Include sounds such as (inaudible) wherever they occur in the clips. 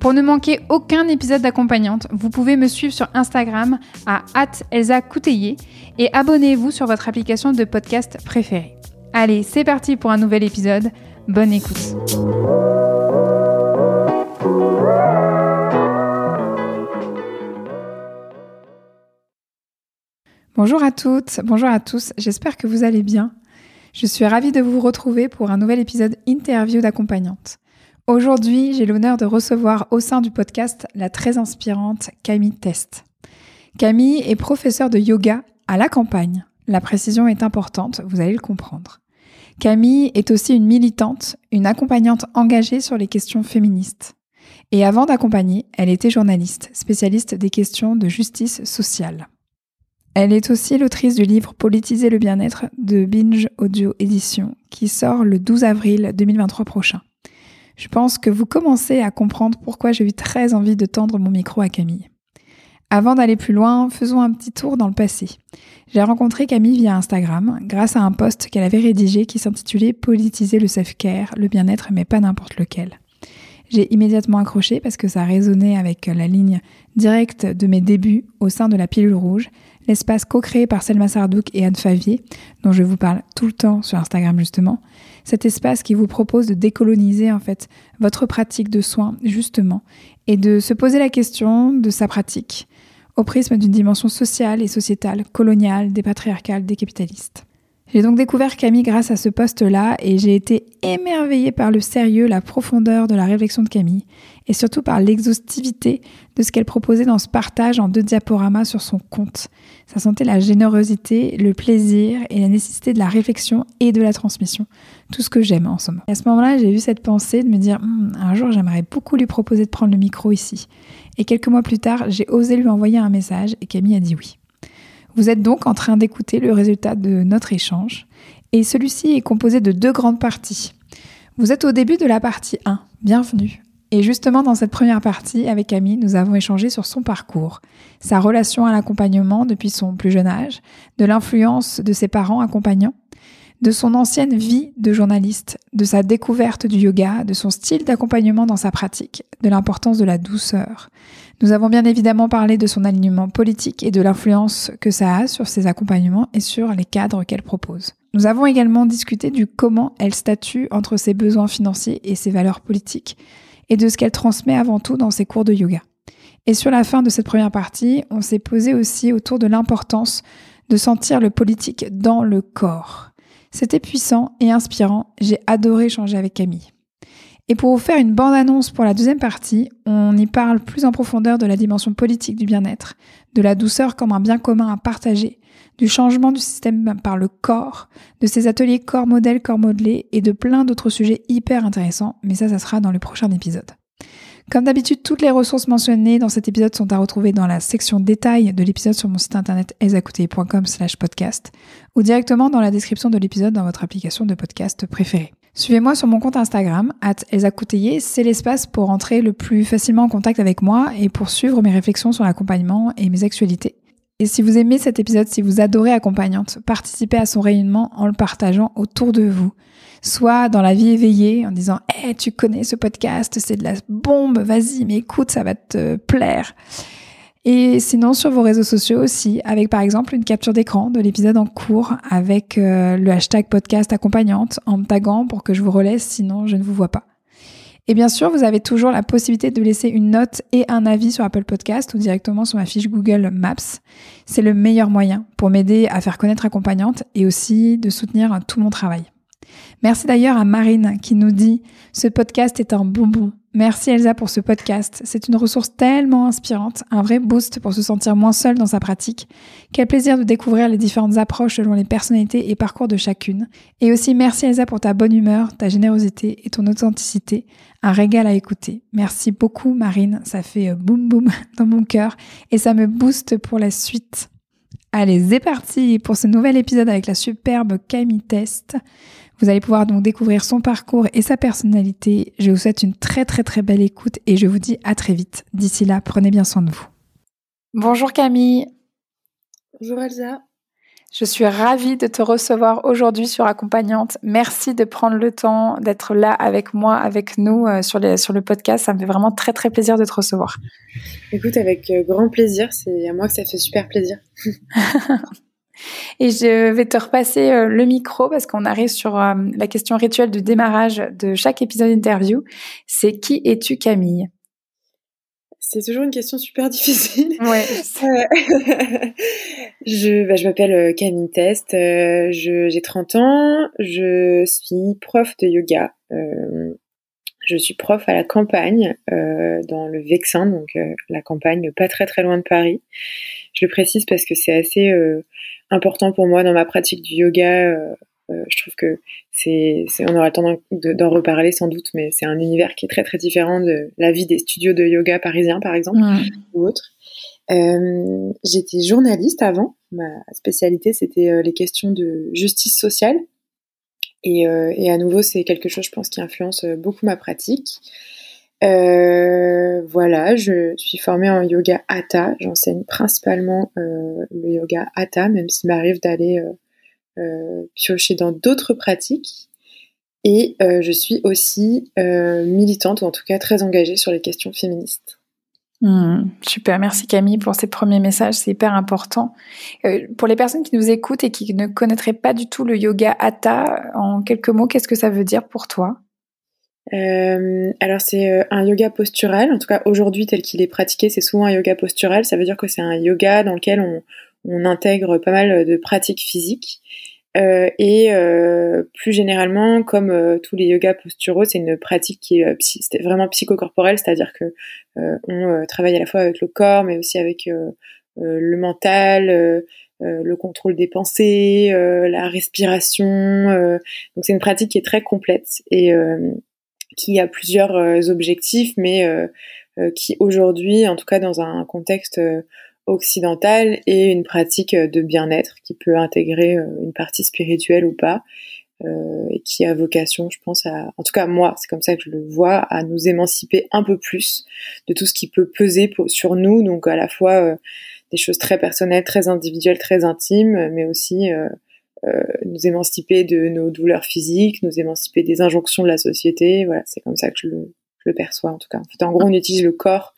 Pour ne manquer aucun épisode d'accompagnante, vous pouvez me suivre sur Instagram à Elsa et abonnez-vous sur votre application de podcast préférée. Allez, c'est parti pour un nouvel épisode. Bonne écoute. Bonjour à toutes, bonjour à tous, j'espère que vous allez bien. Je suis ravie de vous retrouver pour un nouvel épisode interview d'accompagnante. Aujourd'hui, j'ai l'honneur de recevoir au sein du podcast la très inspirante Camille Test. Camille est professeure de yoga à la campagne. La précision est importante, vous allez le comprendre. Camille est aussi une militante, une accompagnante engagée sur les questions féministes. Et avant d'accompagner, elle était journaliste, spécialiste des questions de justice sociale. Elle est aussi l'autrice du livre Politiser le bien-être de Binge Audio Édition, qui sort le 12 avril 2023 prochain. Je pense que vous commencez à comprendre pourquoi j'ai eu très envie de tendre mon micro à Camille. Avant d'aller plus loin, faisons un petit tour dans le passé. J'ai rencontré Camille via Instagram grâce à un post qu'elle avait rédigé qui s'intitulait Politiser le self-care, le bien-être mais pas n'importe lequel. J'ai immédiatement accroché parce que ça résonnait avec la ligne directe de mes débuts au sein de la pilule rouge l'espace co-créé par Selma Sardouk et Anne Favier, dont je vous parle tout le temps sur Instagram justement. Cet espace qui vous propose de décoloniser en fait votre pratique de soins justement et de se poser la question de sa pratique au prisme d'une dimension sociale et sociétale, coloniale, dépatriarcale, décapitaliste. J'ai donc découvert Camille grâce à ce poste-là et j'ai été émerveillée par le sérieux, la profondeur de la réflexion de Camille et surtout par l'exhaustivité de ce qu'elle proposait dans ce partage en deux diaporamas sur son compte. Ça sentait la générosité, le plaisir et la nécessité de la réflexion et de la transmission. Tout ce que j'aime en somme. Et à ce moment-là, j'ai eu cette pensée de me dire hum, un jour j'aimerais beaucoup lui proposer de prendre le micro ici. Et quelques mois plus tard, j'ai osé lui envoyer un message et Camille a dit oui. Vous êtes donc en train d'écouter le résultat de notre échange et celui-ci est composé de deux grandes parties. Vous êtes au début de la partie 1, bienvenue. Et justement dans cette première partie, avec Camille, nous avons échangé sur son parcours, sa relation à l'accompagnement depuis son plus jeune âge, de l'influence de ses parents accompagnants, de son ancienne vie de journaliste, de sa découverte du yoga, de son style d'accompagnement dans sa pratique, de l'importance de la douceur, nous avons bien évidemment parlé de son alignement politique et de l'influence que ça a sur ses accompagnements et sur les cadres qu'elle propose. Nous avons également discuté du comment elle statue entre ses besoins financiers et ses valeurs politiques et de ce qu'elle transmet avant tout dans ses cours de yoga. Et sur la fin de cette première partie, on s'est posé aussi autour de l'importance de sentir le politique dans le corps. C'était puissant et inspirant, j'ai adoré échanger avec Camille. Et pour vous faire une bande-annonce pour la deuxième partie, on y parle plus en profondeur de la dimension politique du bien-être, de la douceur comme un bien commun à partager, du changement du système par le corps, de ces ateliers corps modèle, corps modelé et de plein d'autres sujets hyper intéressants, mais ça, ça sera dans le prochain épisode. Comme d'habitude, toutes les ressources mentionnées dans cet épisode sont à retrouver dans la section détails de l'épisode sur mon site internet esacoutey.com slash podcast ou directement dans la description de l'épisode dans votre application de podcast préférée. Suivez-moi sur mon compte Instagram, at c'est l'espace pour entrer le plus facilement en contact avec moi et pour suivre mes réflexions sur l'accompagnement et mes actualités. Et si vous aimez cet épisode, si vous adorez Accompagnante, participez à son rayonnement en le partageant autour de vous. Soit dans la vie éveillée, en disant Eh, tu connais ce podcast, c'est de la bombe, vas-y, mais écoute, ça va te plaire ». Et sinon sur vos réseaux sociaux aussi, avec par exemple une capture d'écran de l'épisode en cours avec euh, le hashtag podcast accompagnante en me taguant pour que je vous relaisse, sinon je ne vous vois pas. Et bien sûr, vous avez toujours la possibilité de laisser une note et un avis sur Apple Podcast ou directement sur ma fiche Google Maps. C'est le meilleur moyen pour m'aider à faire connaître accompagnante et aussi de soutenir tout mon travail. Merci d'ailleurs à Marine qui nous dit ce podcast est un bonbon. Merci Elsa pour ce podcast. C'est une ressource tellement inspirante, un vrai boost pour se sentir moins seul dans sa pratique. Quel plaisir de découvrir les différentes approches selon les personnalités et parcours de chacune. Et aussi merci Elsa pour ta bonne humeur, ta générosité et ton authenticité. Un régal à écouter. Merci beaucoup Marine, ça fait euh, boum boum (laughs) dans mon cœur et ça me booste pour la suite. Allez, c'est parti pour ce nouvel épisode avec la superbe Camille Test. Vous allez pouvoir donc découvrir son parcours et sa personnalité. Je vous souhaite une très très très belle écoute et je vous dis à très vite. D'ici là, prenez bien soin de vous. Bonjour Camille. Bonjour Elsa. Je suis ravie de te recevoir aujourd'hui sur Accompagnante. Merci de prendre le temps d'être là avec moi, avec nous euh, sur, sur le podcast. Ça me fait vraiment très très plaisir de te recevoir. Écoute, avec euh, grand plaisir. C'est à moi que ça fait super plaisir. (laughs) Et je vais te repasser euh, le micro parce qu'on arrive sur la question rituelle du démarrage de chaque épisode interview. C'est qui es-tu Camille? C'est toujours une question super (laughs) difficile. Ouais. (laughs) je bah, je m'appelle euh, Camille Test, euh, j'ai 30 ans, je suis prof de yoga. Euh, je suis prof à la campagne, euh, dans le Vexin, donc euh, la campagne pas très très loin de Paris. Je le précise parce que c'est assez important pour moi dans ma pratique du yoga euh, je trouve que c'est, on aura le temps d'en, reparler sans doute, mais c'est un univers qui est très très différent de la vie des studios de yoga parisiens, par exemple, ou autres. Euh, j'étais journaliste avant. Ma spécialité, c'était euh, les questions de justice sociale. Et, et à nouveau, c'est quelque chose, je pense, qui influence beaucoup ma pratique. Euh, voilà, je suis formée en yoga Hatha. J'enseigne principalement euh, le yoga Hatha, même s'il m'arrive d'aller euh, piocher dans d'autres pratiques. Et euh, je suis aussi euh, militante, ou en tout cas très engagée sur les questions féministes. Hmm, super, merci Camille pour ces premiers messages, c'est hyper important. pour les personnes qui nous écoutent et qui ne connaîtraient pas du tout le yoga hatha, en quelques mots, qu'est-ce que ça veut dire pour toi? Euh, alors c'est un yoga postural, en tout cas aujourd'hui tel qu'il est pratiqué, c'est souvent un yoga postural. Ça veut dire que c'est un yoga dans lequel on intègre pas mal de pratiques physiques. Euh, et euh, plus généralement, comme euh, tous les yogas posturaux, c'est une pratique qui est vraiment psychocorporelle, c'est-à-dire que on travaille à la fois avec le corps, mais aussi avec le mental, le contrôle des pensées, la respiration. donc c'est une pratique qui est très complète et qui a plusieurs objectifs, mais qui aujourd'hui, en tout cas dans un contexte occidentale et une pratique de bien-être qui peut intégrer euh, une partie spirituelle ou pas euh, et qui a vocation, je pense, à, en tout cas moi, c'est comme ça que je le vois, à nous émanciper un peu plus de tout ce qui peut peser sur nous, donc à la fois euh, des choses très personnelles, très individuelles, très intimes, mais aussi euh, nous émanciper de nos douleurs physiques, nous émanciper des injonctions de la société. Voilà, c'est comme ça que je le, je le perçois en tout cas. En fait, en gros, on utilise le corps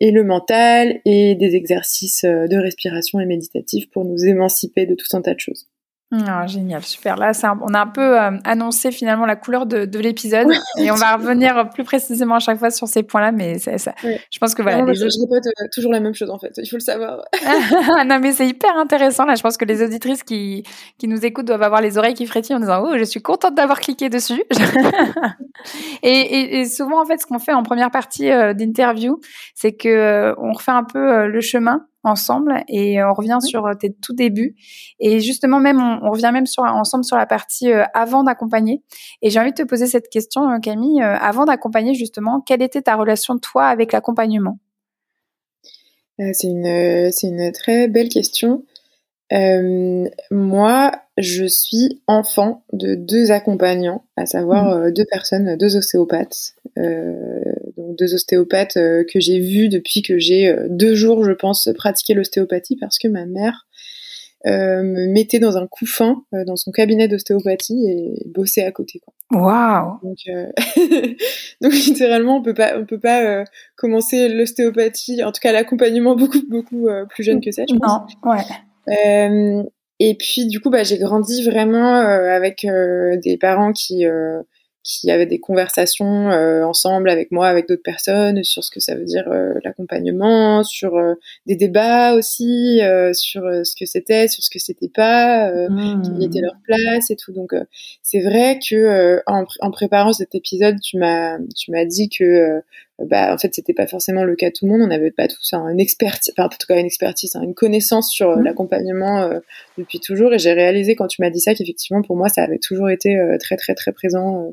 et le mental et des exercices euh, de respiration et méditatifs pour nous émanciper de tout un tas de choses. Ah, génial, super. Là, on a un peu euh, annoncé finalement la couleur de, de l'épisode et on va (laughs) revenir plus précisément à chaque fois sur ces points-là, mais ça, je pense que voilà. je, répète euh, toujours la même chose en fait, il faut le savoir. (laughs) non, mais c'est hyper intéressant. Là, je pense que les auditrices qui, qui nous écoutent doivent avoir les oreilles qui frétillent en disant Oh, je suis contente d'avoir cliqué dessus. (laughs) et, et, et, souvent, en fait, ce qu'on fait en première partie euh, d'interview, c'est que on refait un peu le chemin ensemble et on revient sur euh, tes tout débuts et justement même on, revient même sur ensemble sur la partie euh, avant d'accompagner et j'ai envie de te poser cette question euh, Camille avant d'accompagner justement quelle était ta relation toi avec l'accompagnement? C'est une c'est une très belle question moi, je suis enfant de deux accompagnants, à savoir mmh. deux personnes, deux ostéopathes. Euh, donc deux ostéopathes euh, que j'ai vus depuis que j'ai deux jours, je pense, pratiquer l'ostéopathie parce que ma mère me mettait dans un couffin dans son cabinet d'ostéopathie et bossait à côté. Waouh Donc, (laughs) donc littéralement, on peut pas, on peut pas commencer l'ostéopathie, en tout cas l'accompagnement (laughs) beaucoup beaucoup plus jeune que ça. Je pense. Non, ouais. Euh, et puis du coup, bah, j'ai grandi vraiment euh, avec euh, des parents qui qui avaient des conversations ensemble avec moi, avec d'autres personnes, sur ce que ça veut dire l'accompagnement, sur des débats aussi, sur ce que c'était, sur ce que c'était pas, mmh. quelle était leur place et tout. Donc c'est vrai que en, en, préparant cet épisode, tu m'as tu m'as dit que bah en fait c'était pas forcément le cas de tout le monde on n'avait pas tous un une expertise enfin en tout cas une expertise hein, une connaissance sur euh, mmh. l'accompagnement euh, depuis toujours et j'ai réalisé quand tu m'as dit ça qu'effectivement pour moi ça avait toujours été euh, très très très présent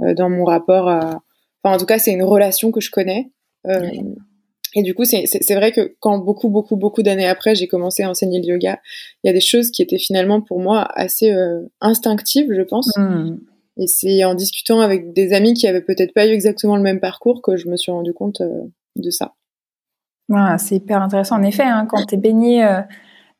dans mon rapport à enfin en tout cas c'est une relation que je connais et du coup c'est vrai que quand beaucoup beaucoup beaucoup d'années après j'ai commencé à enseigner le yoga il y a des choses qui étaient finalement pour moi assez instinctives je pense mmh. Et c'est en discutant avec des amis qui avaient peut-être pas eu exactement le même parcours que je me suis rendu compte euh, de ça. Voilà, c'est hyper intéressant. En effet, hein, quand tu es baigné euh,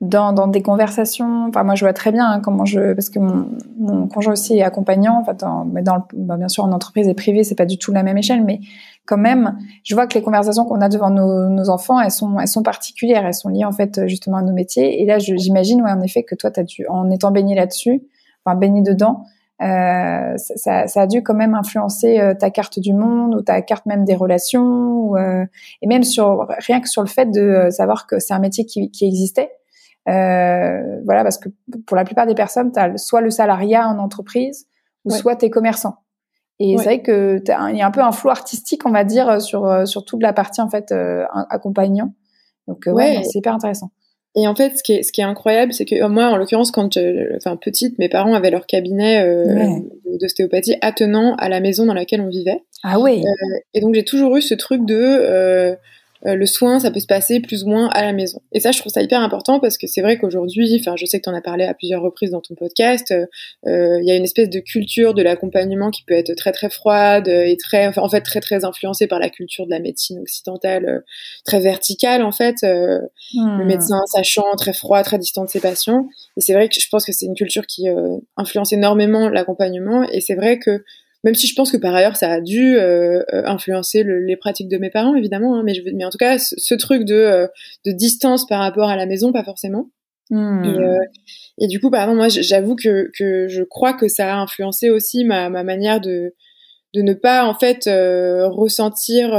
dans, dans, des conversations, enfin moi je vois très bien hein, comment je, parce que mon, mon, conjoint aussi est accompagnant, enfin dans, mais dans bah, bien sûr en entreprise et privée c'est pas du tout la même échelle, mais quand même, je vois que les conversations qu'on a devant nos, nos, enfants, elles sont, elles sont particulières, elles sont liées en fait justement à nos métiers. Et là, j'imagine, ouais, en effet, que toi, as dû, en étant baigné là-dessus, enfin baigné dedans, euh, ça, ça, a dû quand même influencer euh, ta carte du monde ou ta carte même des relations ou, euh, et même sur rien que sur le fait de savoir que c'est un métier qui, qui existait. Euh, voilà, parce que pour la plupart des personnes, tu as soit le salariat en entreprise ou soit t'es commerçant. Et c'est vrai que il y a un peu un flou artistique, on va dire, sur sur toute la partie en fait accompagnant. Donc ouais, c'est hyper intéressant. Et en fait, ce qui est, ce qui est incroyable, c'est que moi, en l'occurrence, quand, enfin, petite, mes parents avaient leur cabinet euh, d'ostéopathie attenant à la maison dans laquelle on vivait. Ah oui. Euh, et donc, j'ai toujours eu ce truc de, euh, euh, le soin, ça peut se passer plus ou moins à la maison. Et ça, je trouve ça hyper important parce que c'est vrai qu'aujourd'hui, enfin, je sais que tu en as parlé à plusieurs reprises dans ton podcast, euh, euh, il y a une espèce de culture de l'accompagnement qui peut être très très froide et très, enfin, en fait, très très influencée par la culture de la médecine occidentale, très verticale en fait. Le hmm. médecin sachant, très froid, très distant de ses patients. Et c'est vrai que je pense que c'est une culture qui influence énormément l'accompagnement. Et c'est vrai que même si je pense que par ailleurs ça a dû euh, euh, influencer les pratiques de mes parents évidemment hein, mais je mais en tout cas ce, truc de euh, de distance par rapport à la maison pas forcément hmm. et, et, du coup par exemple moi j'avoue que que je crois que ça a influencé aussi ma ma manière de de ne pas en fait ressentir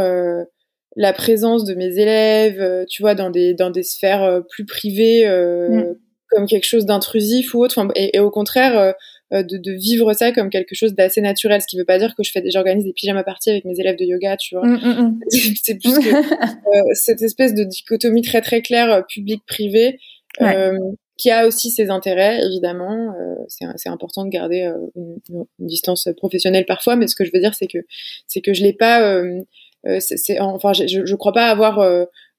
la présence de mes élèves tu vois dans des dans des sphères plus privées hmm. comme quelque chose d'intrusif ou autre et, et, au contraire euh, de, de, vivre ça comme quelque chose d'assez naturel, ce qui veut pas dire que je fais, j'organise des pyjamas parties avec mes élèves de yoga, tu vois. Mm, mm, mm. (laughs) c'est plus que euh, cette espèce de dichotomie très très claire euh, public-privé. qui a aussi ses intérêts, évidemment. c'est important de garder une, une, distance professionnelle parfois, mais ce que je veux dire, c'est que c'est que je l'ai pas. c'est enfin, je, je crois pas avoir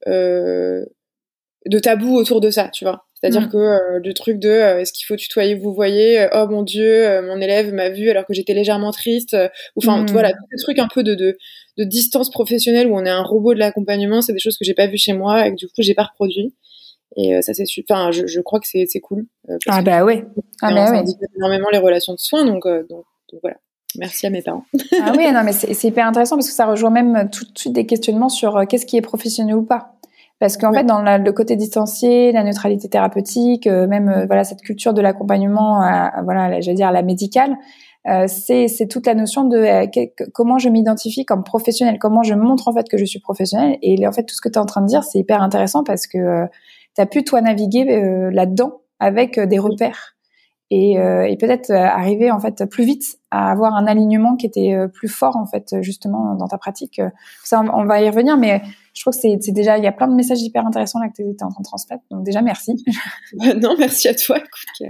de tabou autour de ça, tu vois. C'est-à-dire mm. que euh, le truc de euh, est-ce qu'il faut tutoyer, vous voyez, euh, oh mon dieu, mon élève m'a vu alors que j'étais légèrement triste, ou enfin mm. voilà, tout ce truc un peu de, de, de, distance professionnelle où on est un robot de l'accompagnement, c'est des choses que j'ai pas vu chez moi et que du coup j'ai pas reproduit. Et ça c'est enfin je, je, crois que c'est c'est cool. ah bah oui. Ah bah ouais. énormément les relations de soins donc, donc, donc voilà. Merci à mes parents. ah oui, (laughs) non, mais c'est hyper intéressant parce que ça rejoint même tout de suite des questionnements sur qu'est-ce qui est professionnel ou pas. Parce qu'en fait, dans le côté distancié, la neutralité thérapeutique, euh, même euh, voilà cette culture de l'accompagnement, voilà, j'allais dire la médicale, euh, c'est toute la notion de comment je m'identifie comme professionnel, comment je montre en fait que je suis professionnel. Et en fait, tout ce que tu es en train de dire, c'est hyper intéressant parce que tu as pu toi naviguer là-dedans avec des repères et, et peut-être arriver en fait plus vite à avoir un alignement qui était plus fort en fait justement dans ta pratique. Ça, on va y revenir, mais je trouve que c'est déjà, il y a plein de messages hyper intéressants là que tu es en train de transmettre. Donc déjà, merci. (laughs) non, merci à toi. (laughs)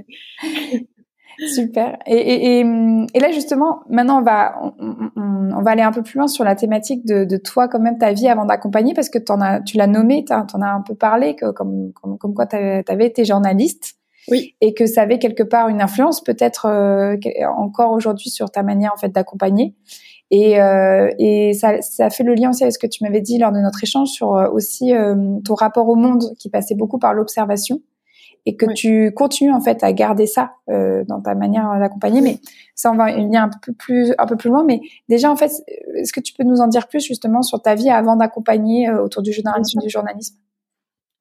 Super. Et, et, et, là, justement, maintenant, on va, on, on, va aller un peu plus loin sur la thématique de, de toi, quand même, ta vie avant d'accompagner, parce que en as, tu l'as nommé, tu en as un peu parlé, que, comme, comme, comme quoi tu avais été journaliste. Oui. Et que ça avait quelque part une influence, peut-être euh, encore aujourd'hui, sur ta manière en fait d'accompagner. Et, euh, et ça, ça, fait le lien aussi avec ce que tu m'avais dit lors de notre échange sur euh, aussi euh, ton rapport au monde qui passait beaucoup par l'observation et que tu continues en fait à garder ça euh, dans ta manière d'accompagner. Mais ça, on va y un peu plus un peu plus loin. Mais déjà, en fait, est-ce que tu peux nous en dire plus justement sur ta vie avant d'accompagner autour du journalisme, du journalisme?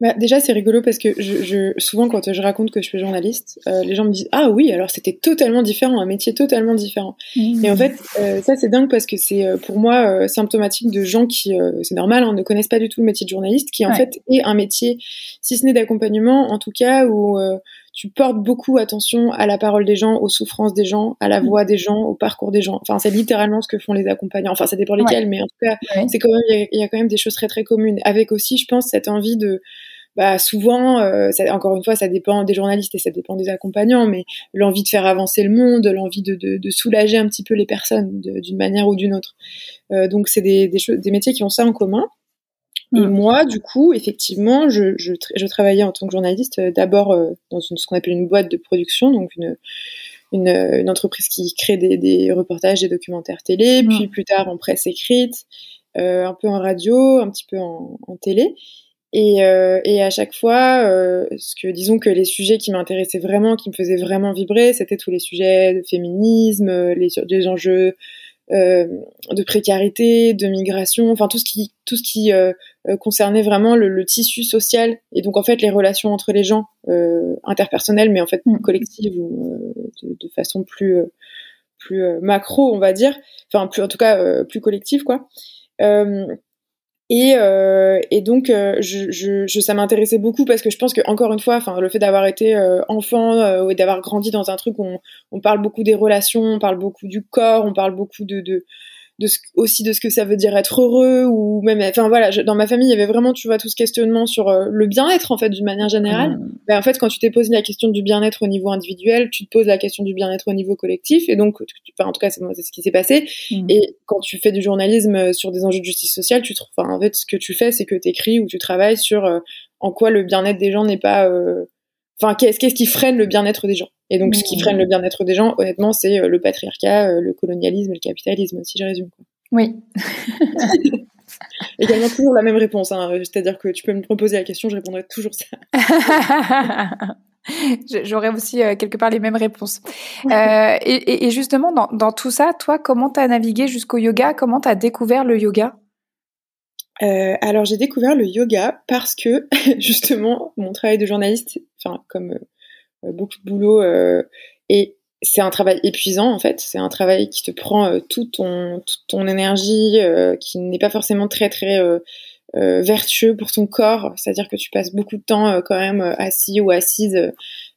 Bah, déjà, c'est rigolo parce que je, je, souvent, quand je raconte que je suis journaliste, euh, les gens me disent Ah oui, alors c'était totalement différent, un métier totalement différent. Mmh. Et en fait, euh, ça, c'est dingue parce que c'est euh, pour moi symptomatique de gens qui, c'est normal, hein, ne connaissent pas du tout le métier de journaliste, qui en fait est un métier, si ce n'est d'accompagnement, en tout cas, où tu portes beaucoup attention à la parole des gens, aux souffrances des gens, à la mmh. voix des gens, au parcours des gens. Enfin, c'est littéralement ce que font les accompagnants. Enfin, ça dépend lesquels, mais en tout cas, c'est quand même, il y, y, a quand même des choses très très communes. Avec aussi, je pense, cette envie de bah souvent, euh, ça, encore une fois, ça dépend des journalistes et ça dépend des accompagnants, mais l'envie de faire avancer le monde, l'envie de, de, de, soulager un petit peu les personnes d'une manière ou d'une autre. Euh, donc c'est des, des, des métiers qui ont ça en commun. Et mm. moi, du coup, effectivement, je, je, je travaillais en tant que journaliste euh, d'abord dans une, ce qu'on appelle une boîte de production, donc une, une, une entreprise qui crée des, des, reportages, des documentaires télé, mm. puis plus tard en presse écrite, euh, un peu en radio, un petit peu en, en télé. Et, euh, et à chaque fois, euh, ce que disons que les sujets qui m'intéressaient vraiment, qui me faisaient vraiment vibrer, c'était tous les sujets de féminisme, les, les enjeux euh, de précarité, de migration, enfin tout ce qui tout ce qui euh, euh, concernait vraiment le, le, tissu social et donc en fait les relations entre les gens euh, interpersonnelles, mais en fait mm. collectives ou de, de, façon plus plus macro, on va dire, enfin plus en tout cas plus collective quoi. Euh, et, donc, euh, je, je, ça m'intéressait beaucoup parce que je pense que encore une fois, enfin, le fait d'avoir été euh, enfant et d'avoir grandi dans un truc où on, on, parle beaucoup des relations, on parle beaucoup du corps, on parle beaucoup de, de, de ce, aussi de ce que ça veut dire être heureux ou même enfin voilà dans ma famille il y avait vraiment tu vois tout ce questionnement sur euh, le bien-être en fait d'une manière générale mmh. ben, en fait quand tu t'es posé la question du bien-être au niveau individuel tu te poses la question du bien-être au niveau collectif et donc enfin en tout cas c'est ce qui s'est passé mmh. et quand tu fais du journalisme euh, sur des enjeux de justice sociale tu trouves enfin en fait ce que tu fais c'est que tu écris ou tu travailles sur euh, en quoi le bien-être des gens n'est pas enfin qu'est-ce qu'est-ce qui freine le bien-être des gens? Et donc ce qui freine le bien-être des gens honnêtement c'est euh, le patriarcat euh, le colonialisme le capitalisme si je résume quoi. oui (laughs) également toujours la même réponse hein. c'est-à-dire que tu peux me proposer la question je répondrai toujours ça (laughs) J'aurais aussi euh, quelque part les mêmes réponses. Euh, et, et, justement, dans, dans, tout ça, toi, comment t'as navigué jusqu'au yoga? Comment t'as découvert le yoga? Euh, alors j'ai découvert le yoga parce que (laughs) justement mon travail de journaliste, enfin comme euh, beaucoup de boulot, euh, et c'est un travail épuisant en fait. C'est un travail qui te prend euh, tout ton toute ton énergie, euh, qui n'est pas forcément très très vertueux pour ton corps. C'est-à-dire que tu passes beaucoup de temps quand même assis ou assise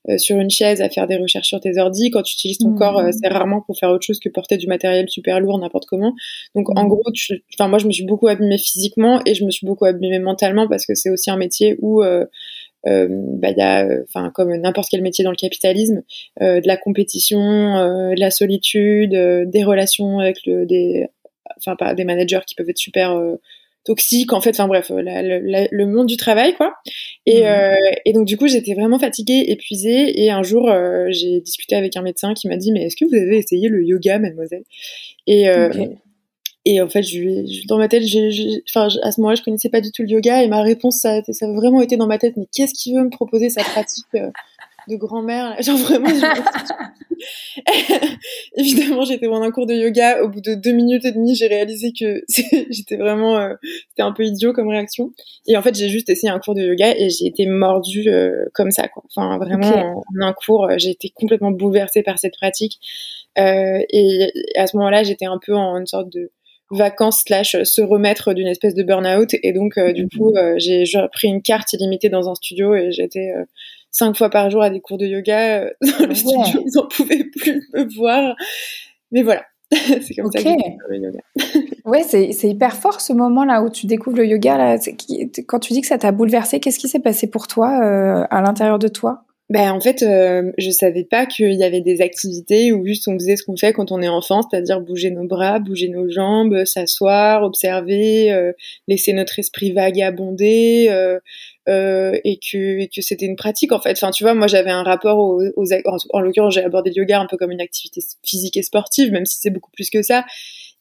euh, sur une chaise à faire des recherches sur tes ordi. Quand tu utilises ton mmh. corps, euh, c'est rarement pour faire autre chose que porter du matériel super lourd n'importe comment. Donc en mmh. gros, enfin moi je me suis beaucoup abîmée physiquement et je me suis beaucoup abîmée mentalement parce que c'est aussi un métier où euh, euh, bah, y a, enfin comme n'importe quel métier dans le capitalisme, euh, de la compétition, euh, de la solitude, des relations avec le, des, enfin pas des managers qui peuvent être super toxique en fait. Enfin bref le monde du travail quoi. Et, mmh. euh, et donc du coup j'étais vraiment fatiguée épuisée. Et un jour euh, j'ai discuté avec un médecin qui m'a dit mais est-ce que vous avez essayé le yoga mademoiselle? Et euh, et en fait je, dans ma tête enfin à ce moment-là je connaissais pas du tout le yoga et ma réponse ça, ça a vraiment été dans ma tête mais qu'est-ce qu'il veut me proposer sa pratique euh, de grand-mère? (laughs) Genre vraiment, (laughs) évidemment, j'étais dans un cours de yoga. Au bout de deux minutes et demie, j'ai réalisé que (laughs) j'étais vraiment, euh, c'était un peu idiot comme réaction. Et en fait, j'ai juste essayé un cours de yoga et j'ai été mordue euh, comme ça, quoi. Enfin, vraiment, en, un cours, j'ai été complètement bouleversée par cette pratique. Euh, et à ce moment-là, j'étais un peu en une sorte de vacances slash se remettre d'une espèce de burn-out et donc du coup j'ai pris une carte illimitée dans un studio et j'étais cinq fois par jour à des cours de yoga euh, dans le studio. Ils n'en pouvaient plus me voir. Mais voilà, (laughs) c'est comme ça que j'ai le yoga. (laughs) ouais, c'est hyper fort ce moment-là où tu découvres le yoga. Là. Quand tu dis que ça t'a bouleversé, qu'est-ce qui s'est passé pour toi euh, à l'intérieur de toi? Ben en fait, euh, je savais pas qu'il y avait des activités où juste on faisait ce qu'on fait quand on est enfant, c'est-à-dire bouger nos bras, bouger nos jambes, s'asseoir, observer, euh, laisser notre esprit vagabonder, euh, euh, et que, et que c'était une pratique en fait. Enfin, tu vois, moi j'avais un rapport aux, aux en, en l'occurrence j'ai abordé le yoga un peu comme une activité physique et sportive, même si c'est beaucoup plus que ça.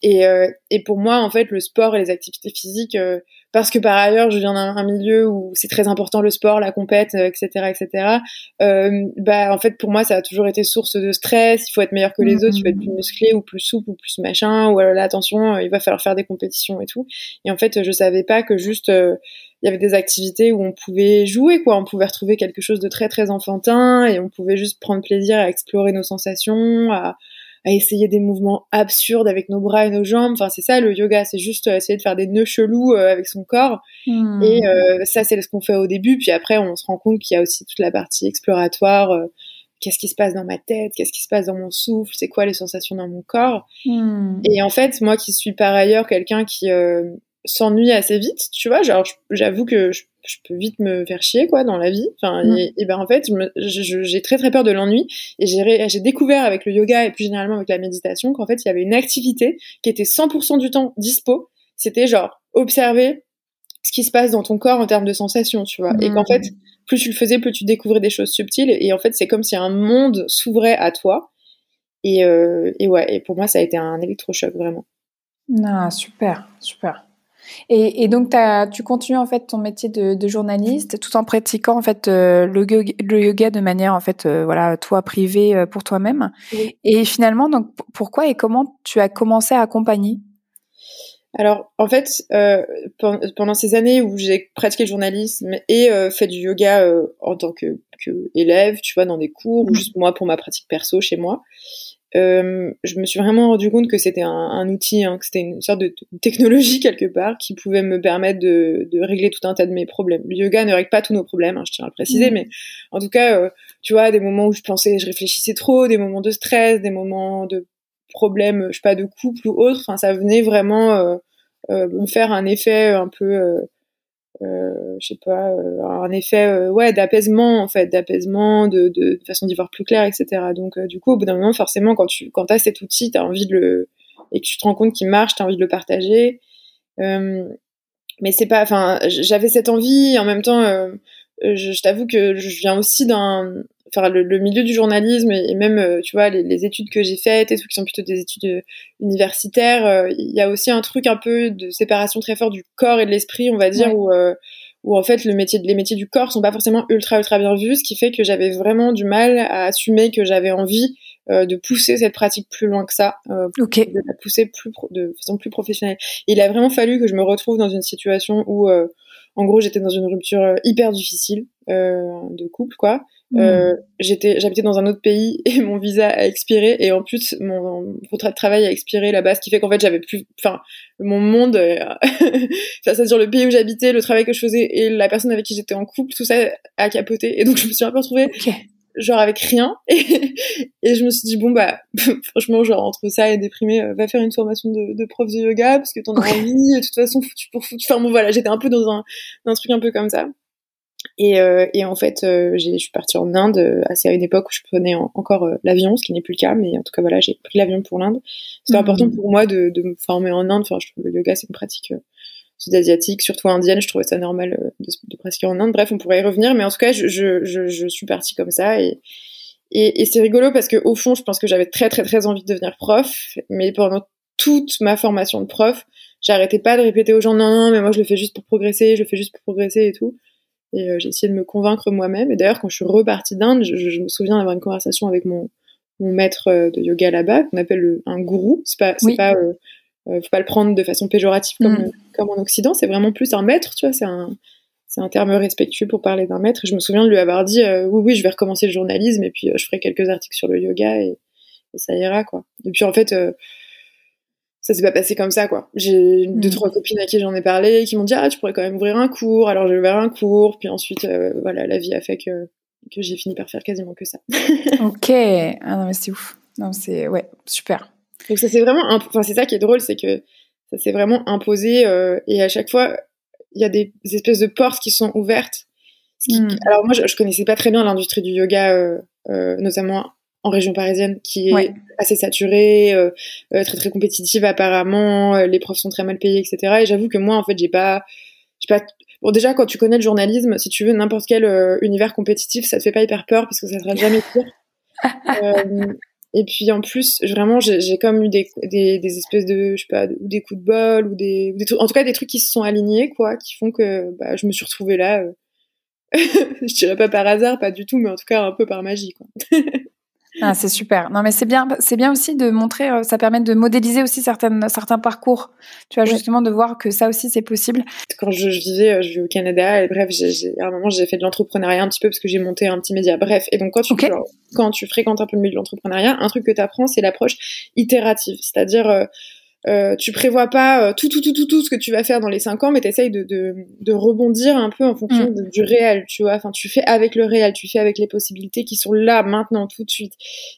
Et, euh, et pour moi, en fait, le sport et les activités physiques, euh, parce que par ailleurs, je viens d'un milieu où c'est très important le sport, la compète, etc., euh, etc. Euh, bah, en fait, pour moi, ça a toujours été source de stress. Il faut être meilleur que les autres, il faut être plus musclé ou plus souple ou plus machin. Ou alors là, attention, il va falloir faire des compétitions et tout. Et en fait, je savais pas que juste il y avait des activités où on pouvait jouer, quoi. On pouvait retrouver quelque chose de très très enfantin et on pouvait juste prendre plaisir à explorer nos sensations, à, à essayer des mouvements absurdes avec nos bras et nos jambes. Enfin, c'est ça le yoga, c'est juste euh, essayer de faire des nœuds chelous euh, avec son corps. Hmm. Et euh, ça, c'est ce qu'on fait au début. Puis après, on se rend compte qu'il y a aussi toute la partie exploratoire. Qu'est-ce qui se passe dans ma tête Qu'est-ce qui se passe dans mon souffle C'est quoi les sensations dans mon corps hmm. Et en fait, moi qui suis par ailleurs quelqu'un qui s'ennuie assez vite, tu vois, genre j'avoue que je je peux vite me faire chier quoi dans la vie. Enfin mm. et, ben en fait j'ai très très peur de l'ennui. Et j'ai découvert avec le yoga et plus généralement avec la méditation qu'en fait il y avait une activité qui était 100% du temps dispo. C'était genre observer ce qui se passe dans ton corps en termes de sensations tu vois. Et qu'en fait mm. plus tu le faisais plus tu découvrais des choses subtiles. Et en fait c'est comme si un monde s'ouvrait à toi. Et, euh, et ouais et pour moi ça a été un électrochoc vraiment. Ah super super et, donc, tu continues en fait ton métier de, journaliste tout en pratiquant en fait euh, le, yoga, de manière en fait euh, voilà toi privée euh, pour toi-même. Et finalement, donc pourquoi et comment tu as commencé à accompagner? Alors, en fait, pendant ces années où j'ai pratiqué le journalisme et fait du yoga en tant que, élève, tu vois, dans des cours, ou mmh. juste moi pour ma pratique perso chez moi, euh, je me suis vraiment rendu compte que c'était un, un, outil, hein, que c'était une sorte de technologie (laughs) quelque part qui pouvait me permettre de, de, régler tout un tas de mes problèmes. Le yoga ne règle pas tous nos problèmes, hein, je tiens à le préciser, mm. mais en tout cas, euh, tu vois, des moments où je pensais, je réfléchissais trop, des moments de stress, des moments de problèmes, je sais pas, de couple ou autre, enfin, ça venait vraiment euh, euh me faire un effet un peu euh, euh, je sais pas, euh, un effet euh, ouais d'apaisement en fait, d'apaisement, de, de, façon d'y voir plus clair, etc. Donc du coup, au bout d'un moment, forcément, quand tu quand as cet outil, tu as envie de le et que tu te rends compte qu'il marche, tu as envie de le partager. mais c'est pas, enfin, j'avais cette envie. En même temps, je, je t'avoue que je viens aussi d'un enfin le, milieu du journalisme et, même euh, tu vois les, études que j'ai faites et tout qui sont plutôt des études euh, universitaires euh, il y a aussi un truc un peu de séparation très fort du corps et de l'esprit on va dire où où en fait le métier les métiers du corps sont pas forcément ultra ultra bien vus ce qui fait que j'avais vraiment du mal à assumer que j'avais envie de pousser cette pratique plus loin que ça de la pousser plus de façon plus professionnelle. Et il a vraiment fallu que je me retrouve dans une situation où en gros j'étais dans une rupture hyper difficile de couple quoi euh, hmm. j'étais, j'habitais dans un autre pays (laughs) et mon visa a expiré et en plus mon contrat de travail a expiré là-bas, ce qui fait qu'en fait j'avais plus, enfin mon monde, euh, (laughs) c'est-à-dire le pays où j'habitais, le travail que je faisais et la personne avec qui j'étais en couple, tout ça a capoté et donc je me suis un peu retrouvée genre avec rien (laughs) et, et je me suis dit bon bah franchement genre entre ça et déprimé, euh, va faire une formation de, de prof de yoga parce que t'en as envie et de toute façon foutu pour foutu. Enfin bon voilà, j'étais un peu dans un, un truc un peu comme ça. Et, euh, et, en fait, euh, je suis partie en Inde euh, assez à une époque où je prenais encore l'avion, ce qui n'est plus le cas, mais en tout cas voilà, j'ai pris l'avion pour l'Inde. C'était mhm. important pour moi de, de, me former en Inde. Enfin, je trouve le yoga c'est une pratique sud-asiatique, surtout indienne. Je trouvais ça normal de, de, pratiquer en Inde. Bref, on pourrait y revenir, mais en tout cas, je, je, je, je suis partie comme ça et et, et c'est rigolo parce que au fond, je pense que j'avais très très très envie de devenir prof, mais pendant toute ma formation de prof, j'arrêtais pas de répéter aux gens non non, mais moi je le fais juste pour progresser, je le fais juste pour progresser et tout. Et euh, j'ai essayé de me convaincre moi-même. Et d'ailleurs, quand je suis repartie d'Inde, je, je, me souviens d'avoir une conversation avec mon, mon maître euh, de yoga là-bas, qu'on appelle un gourou. C'est pas, c'est pas, euh, faut pas le prendre de façon péjorative comme, mm. comme en Occident. C'est vraiment plus un maître, tu vois. C'est un, c'est un terme respectueux pour parler d'un maître. Et je me souviens de lui avoir dit, oui, oui, je vais recommencer le journalisme et puis je ferai quelques articles sur le yoga et, et ça ira, quoi. Et puis en fait, ça s'est pas passé comme ça quoi. J'ai deux hmm. trois copines à qui j'en ai parlé qui m'ont dit ah tu pourrais quand même ouvrir un cours. Alors j'ai ouvert un cours puis ensuite euh, voilà la vie a fait que que j'ai fini par faire quasiment que ça. (laughs) ok ah non mais c'est ouf non c'est ouais super. Donc ça c'est vraiment enfin c'est ça qui est drôle c'est que ça s'est vraiment imposé euh, et à chaque fois il y a des, espèces de portes qui sont ouvertes. Hmm. Alors moi je, je, connaissais pas très bien l'industrie du yoga euh, notamment en région parisienne qui est assez saturée, euh, euh, très très compétitive apparemment, euh, les profs sont très mal payés, etc. Et j'avoue que moi en fait j'ai pas, j'ai pas. Bon déjà quand tu connais le journalisme, si tu veux n'importe quel univers compétitif, ça te fait pas hyper peur parce que ça sera jamais pire. (laughs) et puis en plus vraiment j'ai comme eu des, des, des, espèces de je sais pas des coups de bol ou des, des en tout cas des trucs qui se sont alignés quoi, qui font que bah, je me suis retrouvée là. (laughs) je dirais pas par hasard, pas du tout, mais en tout cas un peu par magie quoi. (laughs) Ah, c'est super. Non, mais c'est bien, c'est bien aussi de montrer, euh, ça permet de modéliser aussi certaines, certains parcours. Tu vois, justement, de voir que ça aussi, c'est possible. Quand je, vivais, euh, je vivais au Canada, et bref, j'ai, à un moment, j'ai fait de l'entrepreneuriat un petit peu parce que j'ai monté un petit média. Bref. Et donc, quand tu, quand tu fréquentes un peu le milieu de l'entrepreneuriat, un truc que tu apprends, c'est l'approche itérative. C'est-à-dire, euh, euh, tu prévois pas euh, tout, tout, tout, tout, tout ce que tu vas faire dans les cinq ans, mais tu essayes de, de, de, rebondir un peu en fonction mm. du réel, tu vois. Enfin, tu fais avec le réel, tu fais avec les possibilités qui sont là, maintenant, tout de suite.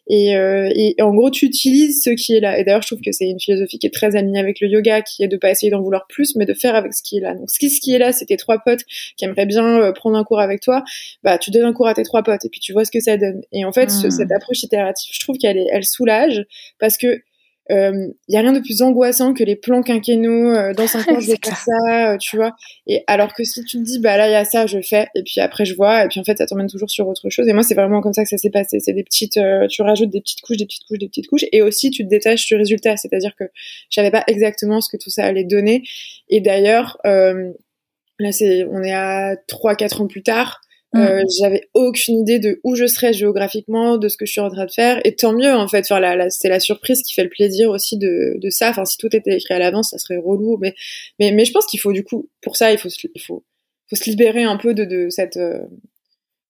Et, euh, et en gros, tu utilises ce qui est là. Et d'ailleurs, je trouve que c'est une philosophie qui est très alignée avec le yoga, qui est de pas essayer d'en vouloir plus, mais de faire avec ce qui est là. Donc, ce qui, ce qui est là, c'est tes trois potes qui aimeraient bien prendre un cours avec toi. Bah, tu donnes un cours à tes trois potes et puis tu vois ce que ça donne. Et en fait, mm. cette approche itérative, je trouve qu'elle elle soulage parce que il euh, y a rien de plus angoissant que les plans quinquennaux euh, dans cinq (laughs) ans je vais faire ça euh, tu vois. Et alors que si tu te dis bah là il y a ça je fais et puis après je vois et puis en fait ça t'emmène toujours sur autre chose. Et moi c'est vraiment comme ça que ça s'est passé. C'est des petites tu rajoutes des petites couches des petites couches des petites couches et aussi tu te détaches du résultat. C'est-à-dire que je savais pas exactement ce que tout ça allait donner. Et d'ailleurs là c'est on est à trois quatre ans plus tard Mm. Euh, j'avais aucune idée de où je serais géographiquement, de ce que je suis en train de faire. Et tant mieux, en fait. Enfin, la, c'est la surprise qui fait le plaisir aussi de, de ça. Enfin, si tout était écrit à l'avance, ça serait relou. Mais, mais, mais je pense qu'il faut, du coup, pour ça, il faut, il faut, faut se libérer un peu de, de cette, euh,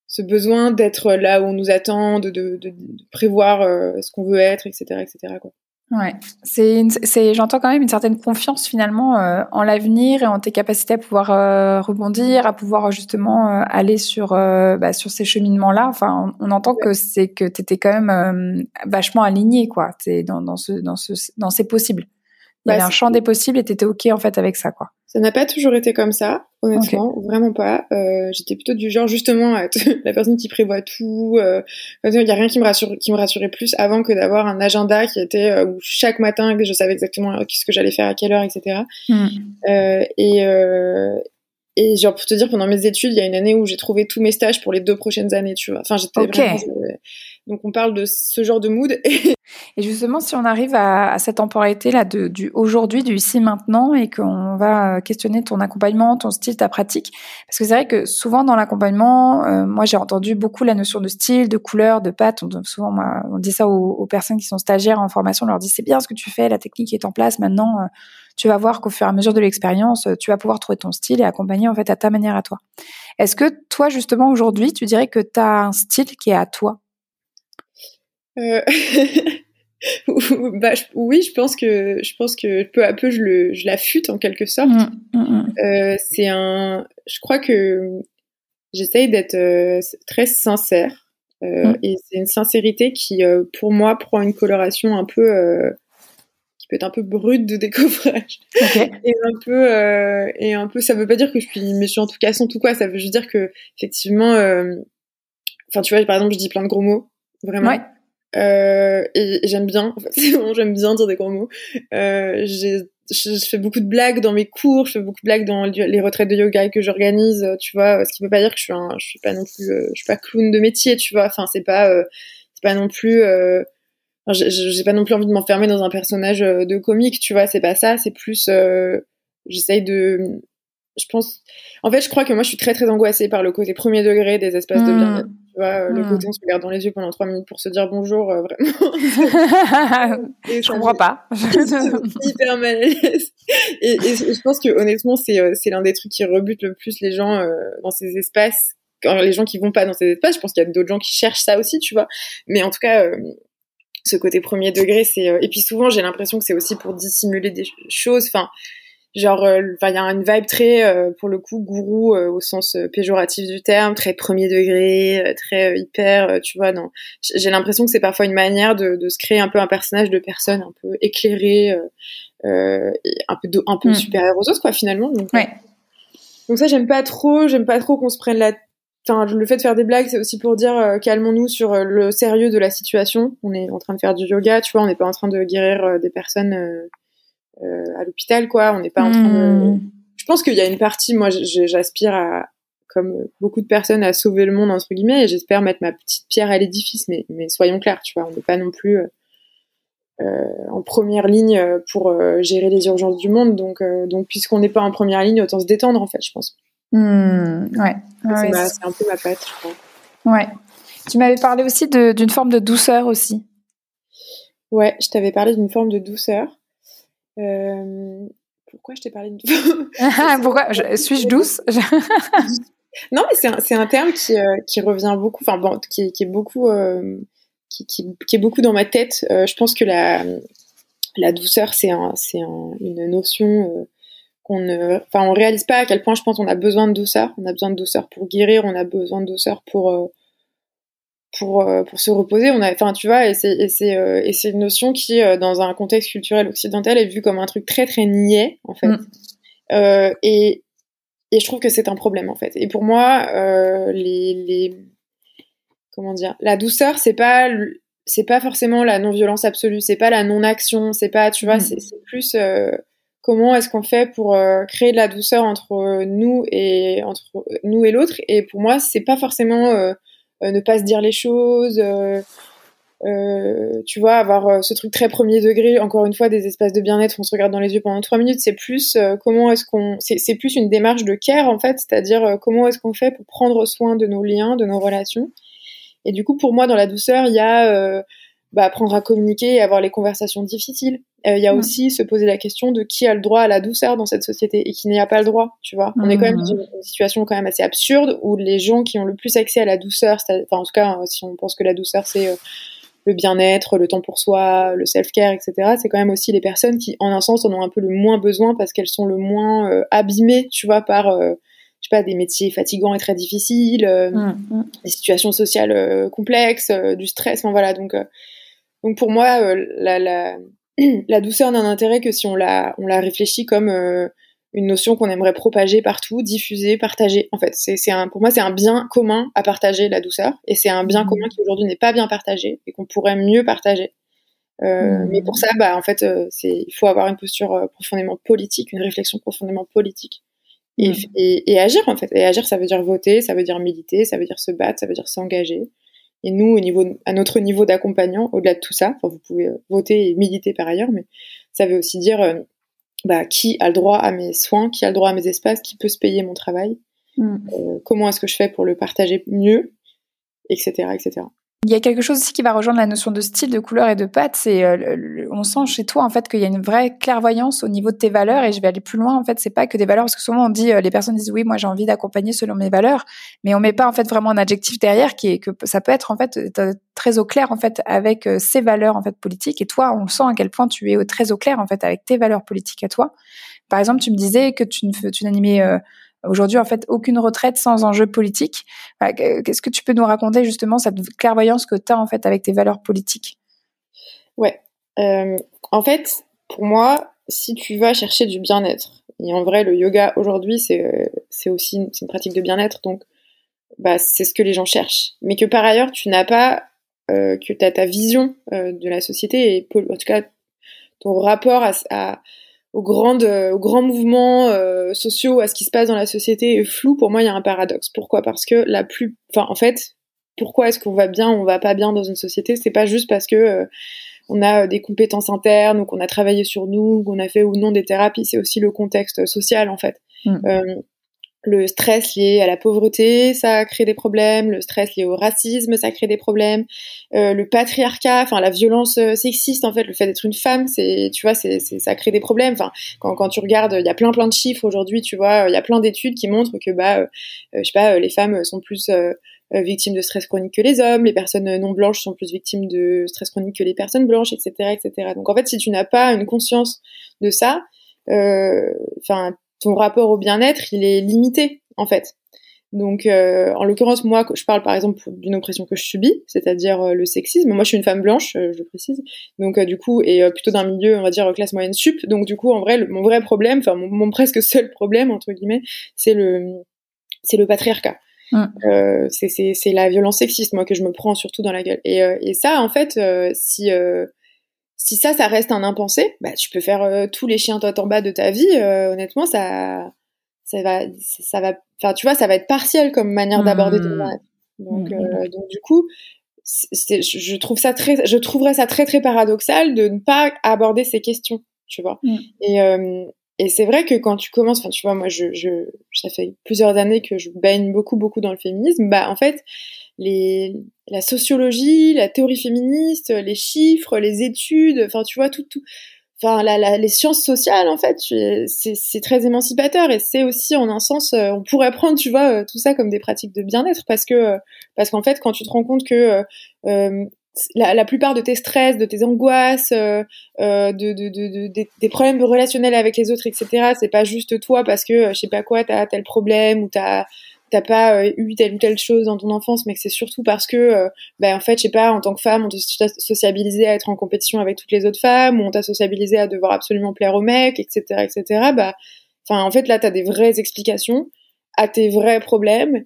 ce besoin d'être là où on nous attend, de, de, de, prévoir euh, ce qu'on veut être, etc., etc., quoi. Ouais, c'est, c'est, j'entends quand même une certaine confiance finalement euh, en l'avenir et en tes capacités à pouvoir euh, rebondir, à pouvoir justement euh, aller sur bah, sur ces cheminements-là. Enfin, on, entend que c'est que t'étais quand même vachement aligné, quoi. T'es dans dans ce dans ce dans ces possibles. Il y avait bah, un champ des possibles et t'étais ok en fait avec ça, quoi. Ça n'a pas toujours été comme ça, honnêtement, vraiment pas. Euh, J'étais plutôt du genre justement à (laughs) la personne qui prévoit tout. Euh, il y a rien qui me rassure, qui me rassurait plus avant que d'avoir un agenda qui était euh, où chaque matin je savais exactement euh, ce que j'allais faire à quelle heure, etc. Hmm. Euh, et euh, et genre pour te dire pendant mes études, il y a une année où j'ai trouvé tous mes stages pour les deux prochaines années, tu vois. Enfin j'étais vraiment donc on parle de ce genre de mood. (laughs) et justement, si on arrive à, cette temporalité là de, du aujourd'hui, du ici maintenant, et qu'on va questionner ton accompagnement, ton style, ta pratique, parce que c'est vrai que souvent dans l'accompagnement, euh, moi j'ai entendu beaucoup la notion de style, de couleur, de patte. On, souvent, on dit ça aux, personnes qui sont stagiaires en formation, on leur dit c'est bien ce que tu fais, la technique est en place maintenant. Euh, tu vas voir qu'au fur et à mesure de l'expérience, tu vas pouvoir trouver ton style et accompagner en fait à ta manière à toi. Est-ce que toi justement aujourd'hui, tu dirais que tu as un style qui est à toi? Euh... (laughs) bah, oui, je pense que je pense que peu à peu je le je l'affûte en quelque sorte. Mmh, mmh, mmh. Euh, c'est un, je crois que j'essaye d'être euh, très sincère euh, et c'est une sincérité qui euh, pour moi prend une coloration un peu euh, qui peut être un peu brute de découvrage (laughs) et un peu et un peu ça veut pas dire que je suis méchante ou cassante ou quoi ça veut juste dire que effectivement enfin tu vois par exemple je dis plein de gros mots vraiment ouais. Euh, et, j'aime bien, en fait, (laughs) j'aime bien dire des gros mots. Euh, je, fais beaucoup de blagues dans mes cours, je fais beaucoup de blagues dans les retraites de yoga que j'organise, tu vois. Ce qui veut pas dire que je suis un, je suis pas non plus, euh, je suis pas clown de métier, tu vois. Enfin, c'est pas, euh, c'est pas non plus. Euh, j'ai pas non plus envie de m'enfermer dans un personnage de comique, tu vois. C'est pas ça. C'est plus, j'essaye de je pense. En fait, je crois que moi, je suis très très angoissée par le côté premier degré des espaces de bien-être. Tu vois, le hmm. côté on se regarde dans les yeux pendant trois minutes pour se dire bonjour, euh, vraiment. (laughs) et je comprends pas. (laughs) hyper mal à l'aise. Et, je pense que honnêtement, c'est euh, c'est l'un des trucs qui rebute le plus les gens euh, dans ces espaces. Quand les gens qui vont pas dans ces espaces, je pense qu'il y a d'autres gens qui cherchent ça aussi, tu vois. Mais en tout cas. ce côté premier degré, c'est et puis souvent j'ai l'impression que c'est aussi pour dissimuler des choses. Enfin, genre euh, il y a une vibe très euh, pour le coup gourou euh, au sens péjoratif du terme très premier degré très hyper tu vois non j'ai l'impression que c'est parfois une manière de, de, se créer un peu un personnage de personne un peu éclairé un peu un peu mm. supérieur aux autres quoi finalement donc, ouais. donc ça j'aime pas trop j'aime pas trop qu'on se prenne la Enfin, le fait de faire des blagues, c'est aussi pour dire calmons-nous sur le sérieux de la situation. On est en train de faire du yoga, tu vois, on n'est pas en train de guérir des personnes euh, à l'hôpital, quoi. On n'est pas en train de... Hmm. Je pense qu'il y a une partie, moi, j'aspire à, comme beaucoup de personnes, à sauver le monde, entre guillemets, et j'espère mettre ma petite pierre à l'édifice, mais, mais soyons clairs, tu vois, on n'est pas non plus euh, euh en première ligne pour euh, gérer les urgences du monde, donc, donc puisqu'on n'est pas en première ligne, autant se détendre, en fait, je pense. Hmm, ouais. c'est un peu ma patte, je crois. Ouais. Tu m'avais parlé aussi d'une forme de douceur aussi. Ouais, je t'avais parlé d'une forme de douceur. Euh, pourquoi je t'ai parlé d'une (laughs) Pourquoi (laughs) Suis-je douce? (laughs) Non, mais c'est un, un, terme qui, euh, qui, revient beaucoup, enfin bon, qui, qui est beaucoup, euh, qui, qui, est beaucoup dans ma tête. je pense que la, la douceur, c'est un, un, une notion qu'on ne, enfin, on réalise pas à quel point je pense qu'on a besoin de douceur. On a besoin de douceur pour guérir, on a besoin de douceur pour pour, euh, pour se reposer. On a, enfin, tu vois, et c'est, et c'est, euh, et c'est une notion qui, euh, dans un contexte culturel occidental, est vue comme un truc très, très niais, en fait. Mm. et, et je trouve que c'est un problème, en fait. Et pour moi, les, les, comment dire, la douceur, c'est pas, c'est pas forcément la non-violence absolue, c'est pas la non-action, c'est pas, tu vois, mm. c'est, plus, comment est-ce qu'on fait pour créer de la douceur entre nous et entre nous et l'autre et pour moi c'est pas forcément euh, ne pas se dire les choses. Euh, euh, tu vois, avoir ce truc très premier degré, encore une fois, des espaces de bien-être, on se regarde dans les yeux pendant trois minutes, c'est plus comment est-ce qu'on, c'est plus une démarche de care en fait, c'est-à-dire comment est-ce qu'on fait pour prendre soin de nos liens, de nos relations. Et du coup, pour moi, dans la douceur, il y a bah, apprendre à communiquer et avoir les conversations difficiles. Euh, il y a aussi se poser la question de qui a le droit à la douceur dans cette société et qui n'y a pas le droit, tu vois. On est quand même dans une, situation quand même assez absurde où les gens qui ont le plus accès à la douceur, enfin en tout cas si on pense que la douceur c'est euh, le bien-être, le temps pour soi, le self-care, etc. C'est quand même aussi les personnes qui, en un sens, en ont un peu le moins besoin parce qu'elles sont le moins euh, abîmées, tu vois, par je sais pas, des métiers fatigants et très difficiles, des situations sociales complexes, du stress, enfin voilà. Donc, donc pour moi, la, la, (clears throat) la douceur n'a d'intérêt que si on la, on la réfléchit comme euh, une notion qu'on aimerait propager partout, diffuser, partager. En fait, c'est, un, pour moi, c'est un bien commun à partager la douceur, et c'est un bien mmh. commun qui aujourd'hui n'est pas bien partagé et qu'on pourrait mieux partager. Euh, mmh. Mais pour ça, bah, en fait, euh, c'est, il faut avoir une posture profondément politique, une réflexion profondément politique. Et, mmh. et, et, agir en fait. Et agir, ça veut dire voter, ça veut dire militer, ça veut dire se battre, ça veut dire s'engager. Et nous, au niveau, à notre niveau d'accompagnant, au-delà de tout ça, enfin, vous pouvez euh, voter et militer par ailleurs, mais ça veut aussi dire euh, bah, qui a le droit à mes soins, qui a le droit à mes espaces, qui peut se payer mon travail, mm. euh, comment est-ce que je fais pour le partager mieux, etc., etc. Il y a quelque chose aussi qui va rejoindre la notion de style, de couleur et de patte. C'est, euh, on sent chez toi en fait qu'il y a une vraie clairvoyance au niveau de tes valeurs. Et je vais aller plus loin. En fait, c'est pas que des valeurs parce que souvent on dit, euh, les personnes disent oui, moi j'ai envie d'accompagner selon mes valeurs, mais on met pas en fait vraiment un adjectif derrière qui est que ça peut être en fait très au clair en fait avec euh, ces valeurs en fait politiques. Et toi, on sent à quel point tu es très au clair en fait avec tes valeurs politiques à toi. Par exemple, tu me disais que tu, tu n'animais Aujourd'hui, en fait, aucune retraite sans enjeu politique. Qu'est-ce que tu peux nous raconter justement cette clairvoyance que tu as en fait avec tes valeurs politiques? Ouais. Euh, en fait, pour moi, si tu vas chercher du bien-être, et en vrai, le yoga aujourd'hui, c'est c'est aussi une, pratique de bien-être, donc bah, c'est ce que les gens cherchent. Mais que par ailleurs, tu n'as pas, euh, que tu as ta vision euh, de la société, et en tout cas, ton rapport à aux, grandes, euh, aux grands mouvements euh, sociaux, à ce qui se passe dans la société est flou, pour moi, il y a un paradoxe. Pourquoi? Parce que la plus... Enfin, en fait, pourquoi est-ce qu'on va bien ou on va pas bien dans une société? C'est pas juste parce que euh, on a des compétences internes ou qu'on a travaillé sur nous, qu'on a fait ou non des thérapies, c'est aussi le contexte social, en fait. Mm le stress lié à la pauvreté, ça crée des problèmes. Le stress lié au racisme, ça crée des problèmes. Euh, le patriarcat, enfin la violence euh, sexiste, en fait, le fait d'être une femme, c'est, tu vois, c'est, ça crée des problèmes. Enfin, quand, quand tu regardes, il y a plein plein de chiffres aujourd'hui, tu vois, il y a plein d'études qui montrent que bah, euh, je sais pas, les femmes sont plus victimes de stress chronique que les hommes, les personnes non blanches sont plus victimes de stress chronique que les personnes blanches, etc., etc. Donc en fait, si tu n'as pas une conscience de ça, enfin ton rapport au bien-être, il est limité en fait. Donc, euh, en l'occurrence, moi, je parle par exemple d'une oppression que je subis, c'est-à-dire euh, le sexisme. Moi, je suis une femme blanche, euh, je précise. Donc, du coup, et plutôt d'un milieu, on va dire classe moyenne sup. Donc, du coup, en vrai, mon vrai problème, enfin mon, (laughs) presque seul problème entre guillemets, c'est le, c'est le patriarcat. Mmh. c'est la violence sexiste, moi, que je me prends surtout dans la gueule. Et, et ça, en fait, si si ça, ça reste un impensé, bah, tu peux faire euh, tous les chiens tot en bas de ta vie. Euh, honnêtement, ça, ça va, ça va, enfin, tu vois, ça va être partiel comme manière d'aborder ton mmh. Donc, mmh. euh, donc, du coup, je trouve ça très, je trouverais ça très, très paradoxal de ne pas aborder ces questions, tu vois. Mmh. Et, et c'est vrai que quand tu commences, enfin, tu vois, moi, je, je, ça fait plusieurs années que je baigne beaucoup, beaucoup dans le féminisme. Bah, en fait, les, la sociologie, la théorie féministe, les chiffres, les études, enfin tu vois tout, tout enfin la, les sciences sociales en fait, c'est très émancipateur et c'est aussi en un sens, euh, on pourrait prendre tu vois euh, tout ça comme des pratiques de bien-être parce que euh, parce qu'en fait quand tu te rends compte que la, la, plupart de tes stress, de tes angoisses, de, de, de, de, des problèmes relationnels avec les autres, etc. C'est pas juste toi parce que je sais pas quoi, t'as tel problème ou t'as t'as pas euh, eu telle ou telle chose dans ton enfance, mais que c'est surtout parce que, ben, en fait, je sais pas, en tant que femme, on t'a sociabilisé à être en compétition avec toutes les autres femmes, ou on t'a sociabilisé à devoir absolument plaire aux mecs, etc., etc. Bah, enfin, en fait, là, t'as des vraies explications à tes vrais problèmes,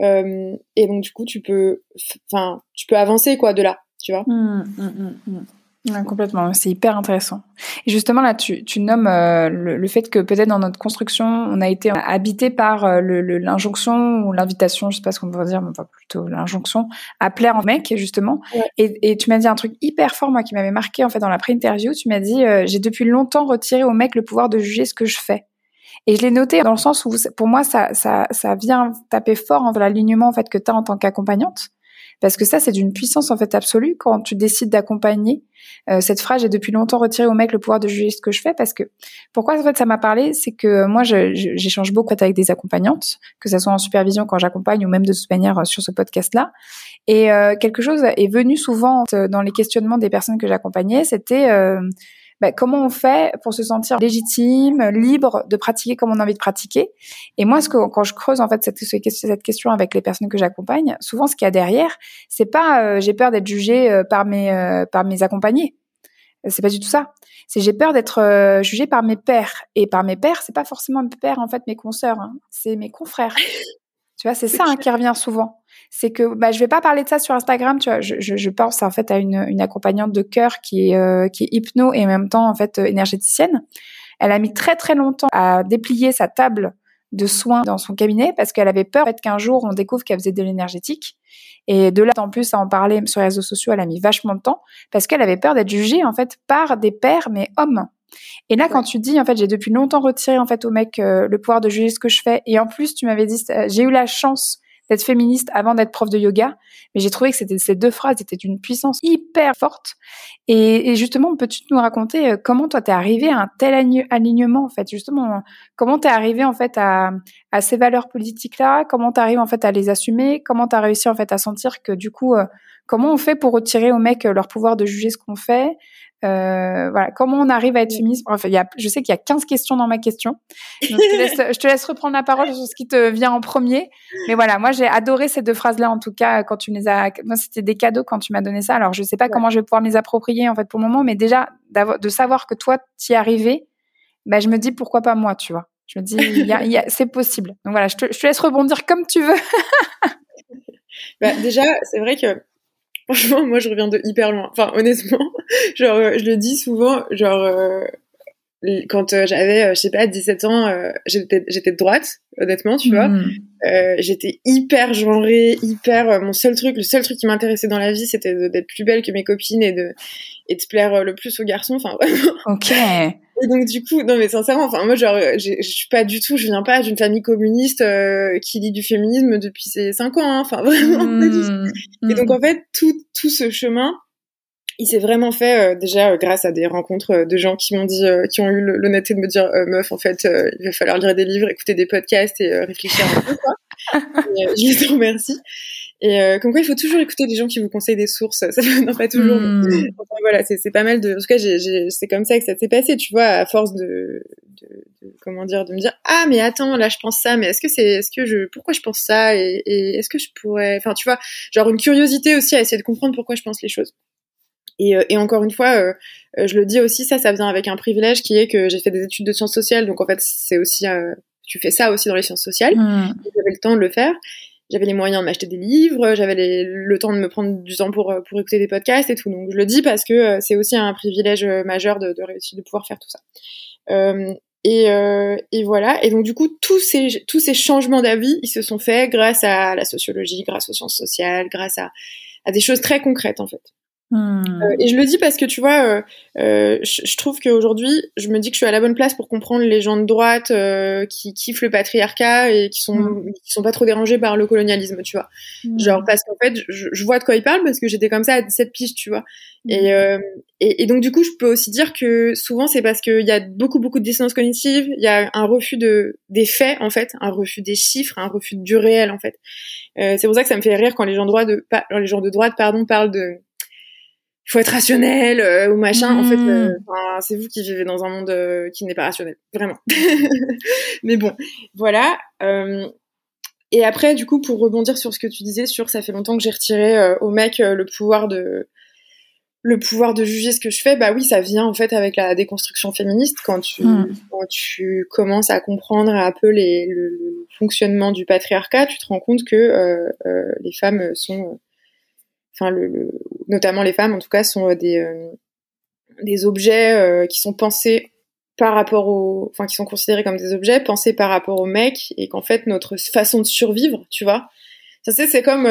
euh, et donc du coup, tu peux, enfin, tu peux avancer quoi de là, tu vois. Mmh, mmh, mmh, complètement, c'est hyper intéressant. Et justement là, tu, tu nommes euh, le, fait que peut-être dans notre construction, on a été habité par euh, l'injonction ou l'invitation, je sais pas ce qu'on peut dire, mais enfin plutôt l'injonction à plaire en mec justement. Et, et, tu m'as dit un truc hyper fort moi qui m'avait marqué en fait dans la pré-interview. Tu m'as dit euh, j'ai depuis longtemps retiré au mec le pouvoir de juger ce que je fais. Et je l'ai noté dans le sens où pour moi ça ça ça vient taper fort en l'alignement en fait que tu as en tant qu'accompagnante parce que ça, c'est d'une puissance en fait absolue quand tu décides d'accompagner. Euh, cette phrase, j'ai depuis longtemps retiré au mec le pouvoir de juger ce que je fais parce que pourquoi en fait ça m'a parlé, c'est que moi j'échange beaucoup avec des accompagnantes, que ce soit en supervision quand j'accompagne ou même de toute manière euh, sur ce podcast-là. Et euh, quelque chose est venu souvent dans les questionnements des personnes que j'accompagnais, c'était bah, comment on fait pour se sentir légitime, libre de pratiquer comme on a envie de pratiquer? Et moi, ce que, quand je creuse en fait cette, question avec les personnes que j'accompagne, souvent ce qu'il y a derrière, c'est pas euh, j'ai peur d'être jugée euh, par mes euh, par mes accompagnés. C'est pas du tout ça. C'est j'ai peur d'être jugée par mes pères. Et par mes pères, c'est pas forcément mes pères en fait, mes consoeurs, hein. c'est mes confrères. (laughs) Tu vois, c'est ça hein, qui revient souvent. C'est que bah, je vais pas parler de ça sur Instagram. Tu vois, je, je, je pense en fait à une, une accompagnante de cœur qui est euh, qui est hypno et en même temps en fait euh, énergéticienne. Elle a mis très très longtemps à déplier sa table de soins dans son cabinet parce qu'elle avait peur en fait, qu'un jour on découvre qu'elle faisait de l'énergétique. Et de là en plus à en parler sur les réseaux sociaux, elle a mis vachement de temps parce qu'elle avait peur d'être jugée en fait par des pères mais hommes. Et là, quand tu dis, en fait, j'ai depuis longtemps retiré en fait au mec euh, le pouvoir de juger ce que je fais, et en plus, tu m'avais dit, euh, j'ai eu la chance d'être féministe avant d'être prof de yoga, mais j'ai trouvé que c'était ces deux phrases étaient d'une puissance hyper forte. Et, et justement, peux-tu nous raconter euh, comment toi t'es arrivé à un tel alignement en fait, justement, comment t'es arrivé en fait à, à ces valeurs politiques là, comment t'arrives en fait à les assumer, comment t'as réussi en fait à sentir que du coup, comment on fait pour retirer aux mecs leur pouvoir de juger ce qu'on fait? Euh, voilà, comment on arrive à être féministe Enfin, il y a, je sais qu'il y a 15 questions dans ma question. Donc je, te laisse, je te laisse reprendre la parole sur ce qui te vient en premier. Mais voilà, moi j'ai adoré ces deux phrases-là en tout cas quand tu les as. Moi c'était des cadeaux quand tu m'as donné ça. Alors je sais pas comment je vais pouvoir me les approprier en fait pour le moment, mais déjà de savoir que toi t'y arrivé, bah je me dis pourquoi pas moi, tu vois? Je me dis y a, y a, (laughs) c'est possible. Donc voilà, je te, je te laisse rebondir comme tu veux. bah, déjà, c'est vrai que Franchement, moi, je reviens de hyper loin. Enfin, honnêtement, (laughs) genre, euh, je le dis souvent, genre, euh, quand euh, j'avais, je sais pas, 17 ans, j'étais, j'étais de droite, honnêtement, tu vois. Hmm. j'étais hyper genrée, hyper. mon seul truc, le seul truc qui m'intéressait dans la vie, c'était d'être plus belle que mes copines et de et de plaire le plus aux garçons. Enfin, vraiment. Ok. Et donc du coup, non mais sincèrement, enfin moi genre, je suis pas du tout, je viens pas d'une famille communiste euh, qui lit du féminisme depuis ses cinq ans, hein, enfin (laughs) vraiment tout. Et donc en fait, tout tout ce chemin, il s'est vraiment fait euh, déjà euh, grâce à des rencontres de gens qui m'ont dit, qui ont eu l'honnêteté de me dire, meuf, en fait, il va falloir lire des livres, écouter des podcasts et réfléchir un peu quoi. (laughs) je les remercie. Et euh, comme quoi, il faut toujours écouter les gens qui vous conseillent des sources. Ça non pas toujours. Hmm. Enfin, voilà, c'est pas mal de. En tout cas, c'est comme ça que ça s'est passé. Tu vois, à force de, de, de, comment dire, de me dire ah mais attends, là je pense ça, mais est-ce que c'est, est-ce que je, pourquoi je pense ça et, et est-ce que je pourrais, enfin tu vois, genre une curiosité aussi à essayer de comprendre pourquoi je pense les choses. Et, euh, et, encore une fois, euh, je le dis aussi, ça, ça vient avec un privilège qui est que j'ai fait des études de sciences sociales, donc en fait, c'est aussi, tu fais ça aussi dans les sciences sociales. Hmm. J'avais le temps de le faire j'avais les moyens de m'acheter des livres, j'avais le temps de me prendre du temps pour, pour écouter des podcasts et tout. Donc je le dis parce que euh, c'est aussi un privilège euh, majeur de, de réussir, de pouvoir faire tout ça. Euh, et, euh, et, voilà. Et donc du coup, tous ces, tous ces changements d'avis, ils se sont faits grâce à la sociologie, grâce aux sciences sociales, grâce à, à des choses très concrètes en fait. Hmm. Euh, et je le dis parce que tu vois, euh, euh, je, trouve qu'aujourd'hui, je me dis que je suis à la bonne place pour comprendre les gens de droite qui kiffent le patriarcat et qui sont hmm. qui sont pas trop dérangés par le colonialisme, tu vois. Hmm. Genre parce qu'en fait, je, je, vois de quoi ils parlent parce que j'étais comme ça à 17 piges, tu vois. Et, et, et donc du coup, je peux aussi dire que souvent c'est parce qu'il y a beaucoup beaucoup de dissonance cognitive, il y a un refus de des faits en fait, un refus des chiffres, un refus du réel en fait. c'est pour ça que ça me fait rire quand les gens de droite, de, les gens de droite pardon parlent de il faut être rationnel euh, ou machin. En fait, euh, mmh. c'est vous qui vivez dans un monde euh, qui n'est pas rationnel, vraiment. (laughs) Mais bon, voilà. et après, du coup, pour rebondir sur ce que tu disais, sur ça fait longtemps que j'ai retiré au mec le pouvoir de le pouvoir de juger ce que je fais, bah oui, ça vient en fait avec la déconstruction féministe quand tu mmh. quand tu commences à comprendre un peu les, le, le, fonctionnement du patriarcat, tu te rends compte que les femmes sont enfin notamment les femmes en tout cas, sont euh, des, euh, des objets euh, qui sont pensés par rapport au, enfin qui sont considérés comme des objets pensés par rapport aux mecs et qu'en fait notre façon de survivre, tu vois, ça c'est c'est comme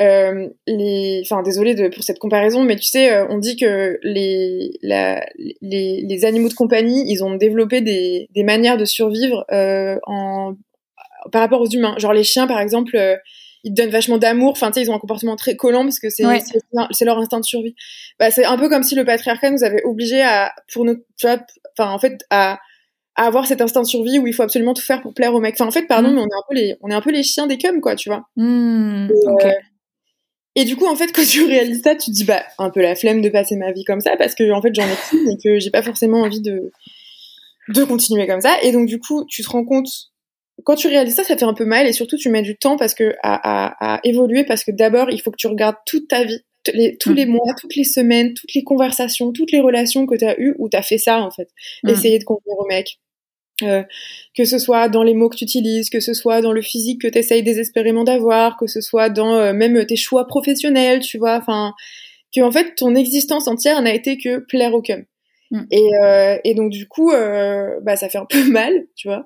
euh, les, enfin désolé pour cette comparaison, mais tu sais, on dit que les, les, les animaux de compagnie, ils ont développé des, des manières de survivre en par rapport aux humains. Genre les chiens, par exemple, ils te donnent vachement d'amour. Enfin, tu sais, ils ont un comportement très collant parce que c'est c'est leur instinct de survie. Bah, c'est un peu comme si le patriarcat nous avait obligés à, pour nous, tu vois, enfin, en fait, à, à avoir cet instinct de survie où il faut absolument tout faire pour plaire aux mecs. Enfin, en fait, pardon, mm. mais on est un peu les, on est un peu les chiens des cums, quoi, tu vois. Mm, et, euh, et, du coup, en fait, (laughs) quand tu réalises ça, tu te dis, bah, un peu la flemme de passer ma vie comme ça parce que, en fait, j'en ai plus et que j'ai pas forcément envie de, de continuer comme ça. Et donc, du coup, tu te rends compte quand tu réalises ça, ça fait un peu mal et surtout tu mets du temps parce que à, à, évoluer parce que d'abord il faut que tu regardes toute ta vie, les, tous mm. les mois, toutes les semaines, toutes les conversations, toutes les relations que tu as eues où tu as fait ça en fait, mm. essayer de convenir au mec. Euh, que ce soit dans les mots que tu utilises, que ce soit dans le physique que tu essayes désespérément d'avoir, que ce soit dans euh, même tes choix professionnels, tu vois, enfin, que en fait ton existence entière n'a été que plaire au cum. Mm. Et, euh, et, donc du coup, euh, bah ça fait un (laughs) peu mal, tu vois.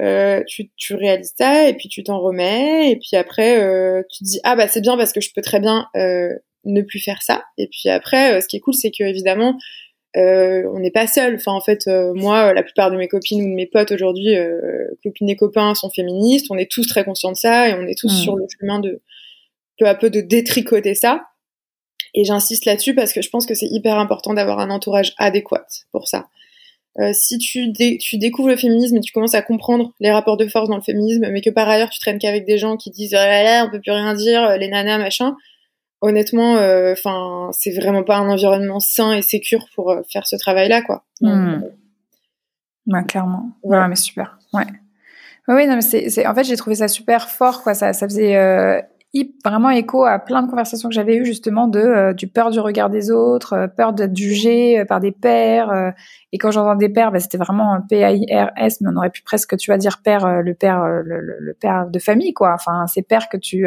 Euh, tu, tu réalises ça et puis tu t'en remets et puis après euh, tu te dis ah bah c'est bien parce que je peux très bien euh, ne plus faire ça. Et puis après, euh, ce qui est cool, c'est que évidemment, on n'est pas seul. Enfin en fait, moi, la plupart de mes copines ou de mes potes aujourd'hui, copines et copains, sont féministes. On est tous très conscients de ça et on est tous mm. sur le chemin de peu à peu de détricoter ça. Et j'insiste là-dessus parce que je pense que c'est hyper important d'avoir un entourage adéquat pour ça. Euh, si tu, tu découvres le féminisme et tu commences à comprendre les rapports de force dans le féminisme, mais que par ailleurs tu traînes qu'avec des gens qui disent ah, on peut plus rien dire, euh, les nanas machin, honnêtement, euh, enfin c'est vraiment pas un environnement sain et sécure pour faire ce travail-là quoi. Hmm. Ouais, clairement. Ouais. mais super. Ouais. Oui, non, mais c'est, en fait, j'ai trouvé ça super fort, quoi. Ça, ça faisait vraiment écho à plein de conversations que j'avais eues justement de euh, du peur du regard des autres, euh, peur d'être jugé euh, par des pères. et quand j'entends des pères, bah, c'était vraiment un P-A-I-R-S, mais on aurait pu presque, tu vois, dire père, le père, le, le, père de famille, quoi. Enfin, ces pères que tu,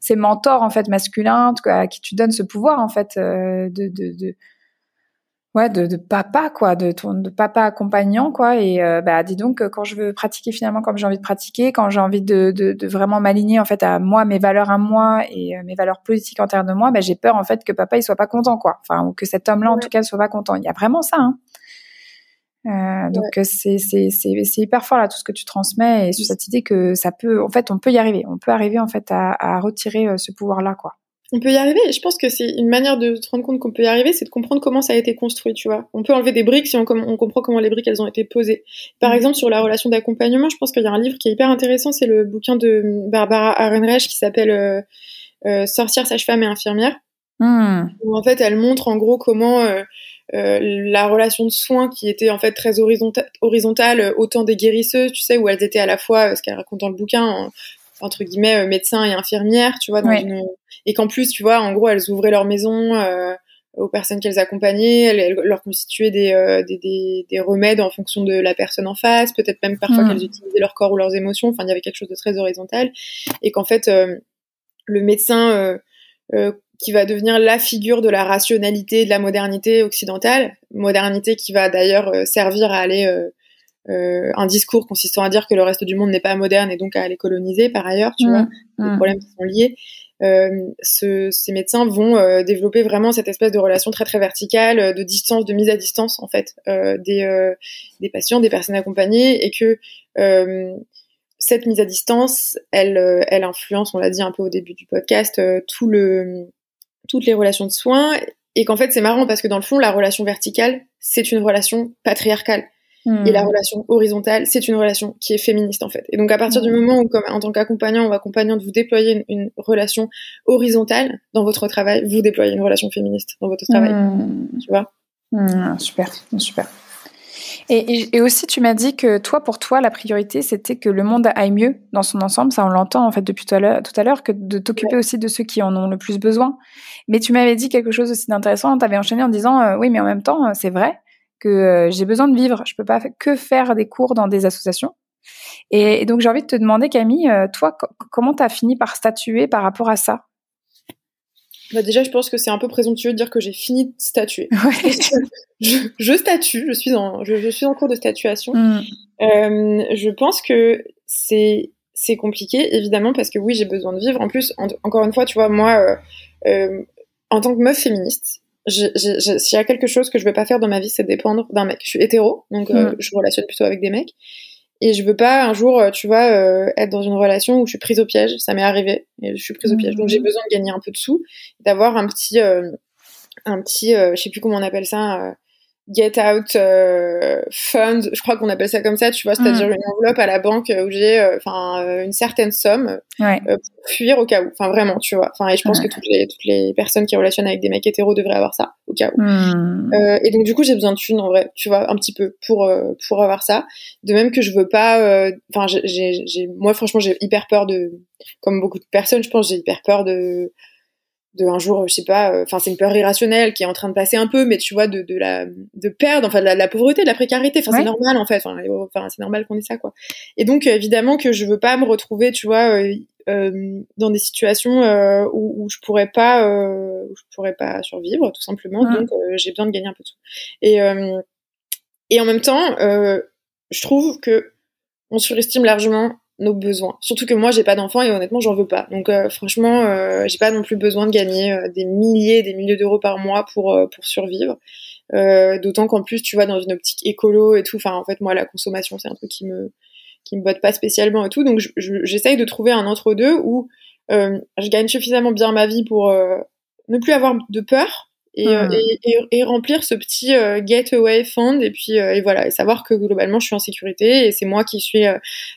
ces mentors en fait masculins, à qui tu donnes ce pouvoir en fait de, de, de ouais de, de, papa quoi de ton de papa accompagnant quoi. Et euh, bah dis donc quand je veux pratiquer finalement comme j'ai envie de pratiquer quand j'ai envie de, de, de vraiment m'aligner en fait à moi mes valeurs à moi et euh, mes valeurs politiques en termes de moi bah j'ai peur en fait que papa il soit pas content quoi. Enfin ou que cet homme là en tout cas soit pas content. Il y a vraiment ça hein. Euh, donc c'est c'est c'est c'est hyper fort là tout ce que tu transmets et sur cette idée que ça peut en fait on peut y arriver. On peut arriver en fait à, à retirer euh, ce pouvoir là quoi on peut y arriver. Et je pense que c'est une manière de se rendre compte qu'on peut y arriver, c'est de comprendre comment ça a été construit, tu vois. On peut enlever des briques si on, on comprend comment les briques elles ont été posées. Par mm. exemple, sur la relation d'accompagnement, je pense qu'il y a un livre qui est hyper intéressant, c'est le bouquin de Barbara Arenreich qui s'appelle euh, euh, Sortir sage-femme et infirmière. Mm. Où en fait, elle montre en gros comment euh, la relation de soins qui était en fait très horizontale, horizontale autant des guérisseuses, tu sais, où elles étaient à la fois, ce qu'elle raconte dans le bouquin, entre guillemets, médecins et infirmières, tu vois, dans une et qu'en plus, tu vois, en gros, elles ouvraient leur maison euh, aux personnes qu'elles accompagnaient, elles, leur constituaient des, euh, des, des, des, remèdes en fonction de la personne en face, peut-être même parfois mmh. qu'elles utilisaient leur corps ou leurs émotions, enfin, il y avait quelque chose de très horizontal, et qu'en fait, euh, le médecin qui va devenir la figure de la rationalité, de la modernité occidentale, modernité qui va d'ailleurs servir à aller... un discours consistant à dire que le reste du monde n'est pas moderne et donc à aller coloniser par ailleurs, tu mmh. vois, les mmh. problèmes qui sont liés. ce, ces médecins vont développer vraiment cette espèce de relation très très verticale, de distance, de mise à distance en fait des des patients, des personnes accompagnées, et que cette mise à distance, elle, elle influence, on l'a dit un peu au début du podcast, tout le toutes les relations de soins et qu'en fait c'est marrant parce que dans le fond la relation verticale c'est une relation patriarcale hmm. et la relation horizontale c'est une relation qui est féministe en fait et donc à partir du hmm. moment où comme en tant qu'accompagnant ou accompagnante vous déployez une, relation horizontale dans votre travail vous déployez une relation féministe dans votre travail hmm. tu vois? Super super et, aussi, tu m'as dit que toi, pour toi, la priorité, c'était que le monde aille mieux dans son ensemble. Ça, on l'entend en fait depuis tout à l'heure, que de t'occuper aussi de ceux qui en ont le plus besoin. Mais tu m'avais dit quelque chose aussi d'intéressant. Tu avais enchaîné en disant, euh, oui, mais en même temps, euh, c'est vrai que euh, j'ai besoin de vivre. Je peux pas que faire des cours dans des associations. Et, donc, j'ai envie de te demander, Camille, toi, comment tu as fini par statuer par rapport à ça? Bah déjà, je pense que c'est un peu présomptueux de dire que j'ai fini de statuer. (laughs) (laughs) je, statue, je suis en, je, suis en cours de statuation. Mm. Euh, je pense que c'est c'est compliqué, évidemment, parce que oui, j'ai besoin de vivre. En plus, encore une fois, tu vois, moi, euh, euh, en tant que meuf féministe, s'il y a quelque chose que je veux pas faire dans ma vie, c'est dépendre d'un mec. Je suis hétéro, donc mm. je relationne plutôt avec des mecs. Et je veux pas un jour, tu vois, être dans une relation où je suis prise au piège. Ça m'est arrivé et je suis prise au piège. Donc j'ai mm. besoin de gagner un peu de sous, d'avoir un petit, un petit, je sais plus comment on appelle ça, get out euh, fund, je crois qu'on appelle ça comme ça, tu vois, c'est-à-dire mm. une enveloppe à la banque où j'ai euh, enfin euh, une certaine somme pour fuir au cas où. Enfin vraiment, tu vois. Enfin et je pense que toutes les toutes les personnes qui relationnent avec des mecs hétéros devraient avoir ça au cas où. Mm. et donc du coup, j'ai besoin de thunes en vrai, tu vois, un petit peu pour pour avoir ça. De même que je veux pas enfin j'ai j'ai moi franchement, j'ai hyper peur de comme beaucoup de personnes, je pense, j'ai hyper peur de de un jour je sais pas euh, enfin c'est une peur irrationnelle qui est en train de passer un peu mais tu vois de, de la de perdre enfin de la, pauvreté de la précarité. Enfin c'est normal en fait. Enfin, c'est normal qu'on ait ça quoi. Et donc évidemment que je veux pas me retrouver tu vois euh, euh dans des situations euh, où, où je pourrais pas où je pourrais pas survivre tout simplement. Donc j'ai besoin de gagner un peu de tout et et en même temps je trouve que on surestime largement nos besoins. Surtout que moi, j'ai pas d'enfants et honnêtement, j'en veux pas. Donc euh, franchement, euh, j'ai pas non plus besoin de gagner euh, des milliers, des milliers d'euros par mois pour pour survivre. D'autant qu'en plus, tu vois, dans une optique écolo et tout. Enfin, en fait, moi, la consommation, c'est un truc qui me qui me botte pas spécialement et tout. Donc j'essaye de trouver un entre deux où je gagne suffisamment bien ma vie pour ne plus avoir de peur euh, hmm. et, et, et, remplir ce petit euh, getaway fund et puis euh, et voilà et savoir que globalement je suis en sécurité et c'est moi qui suis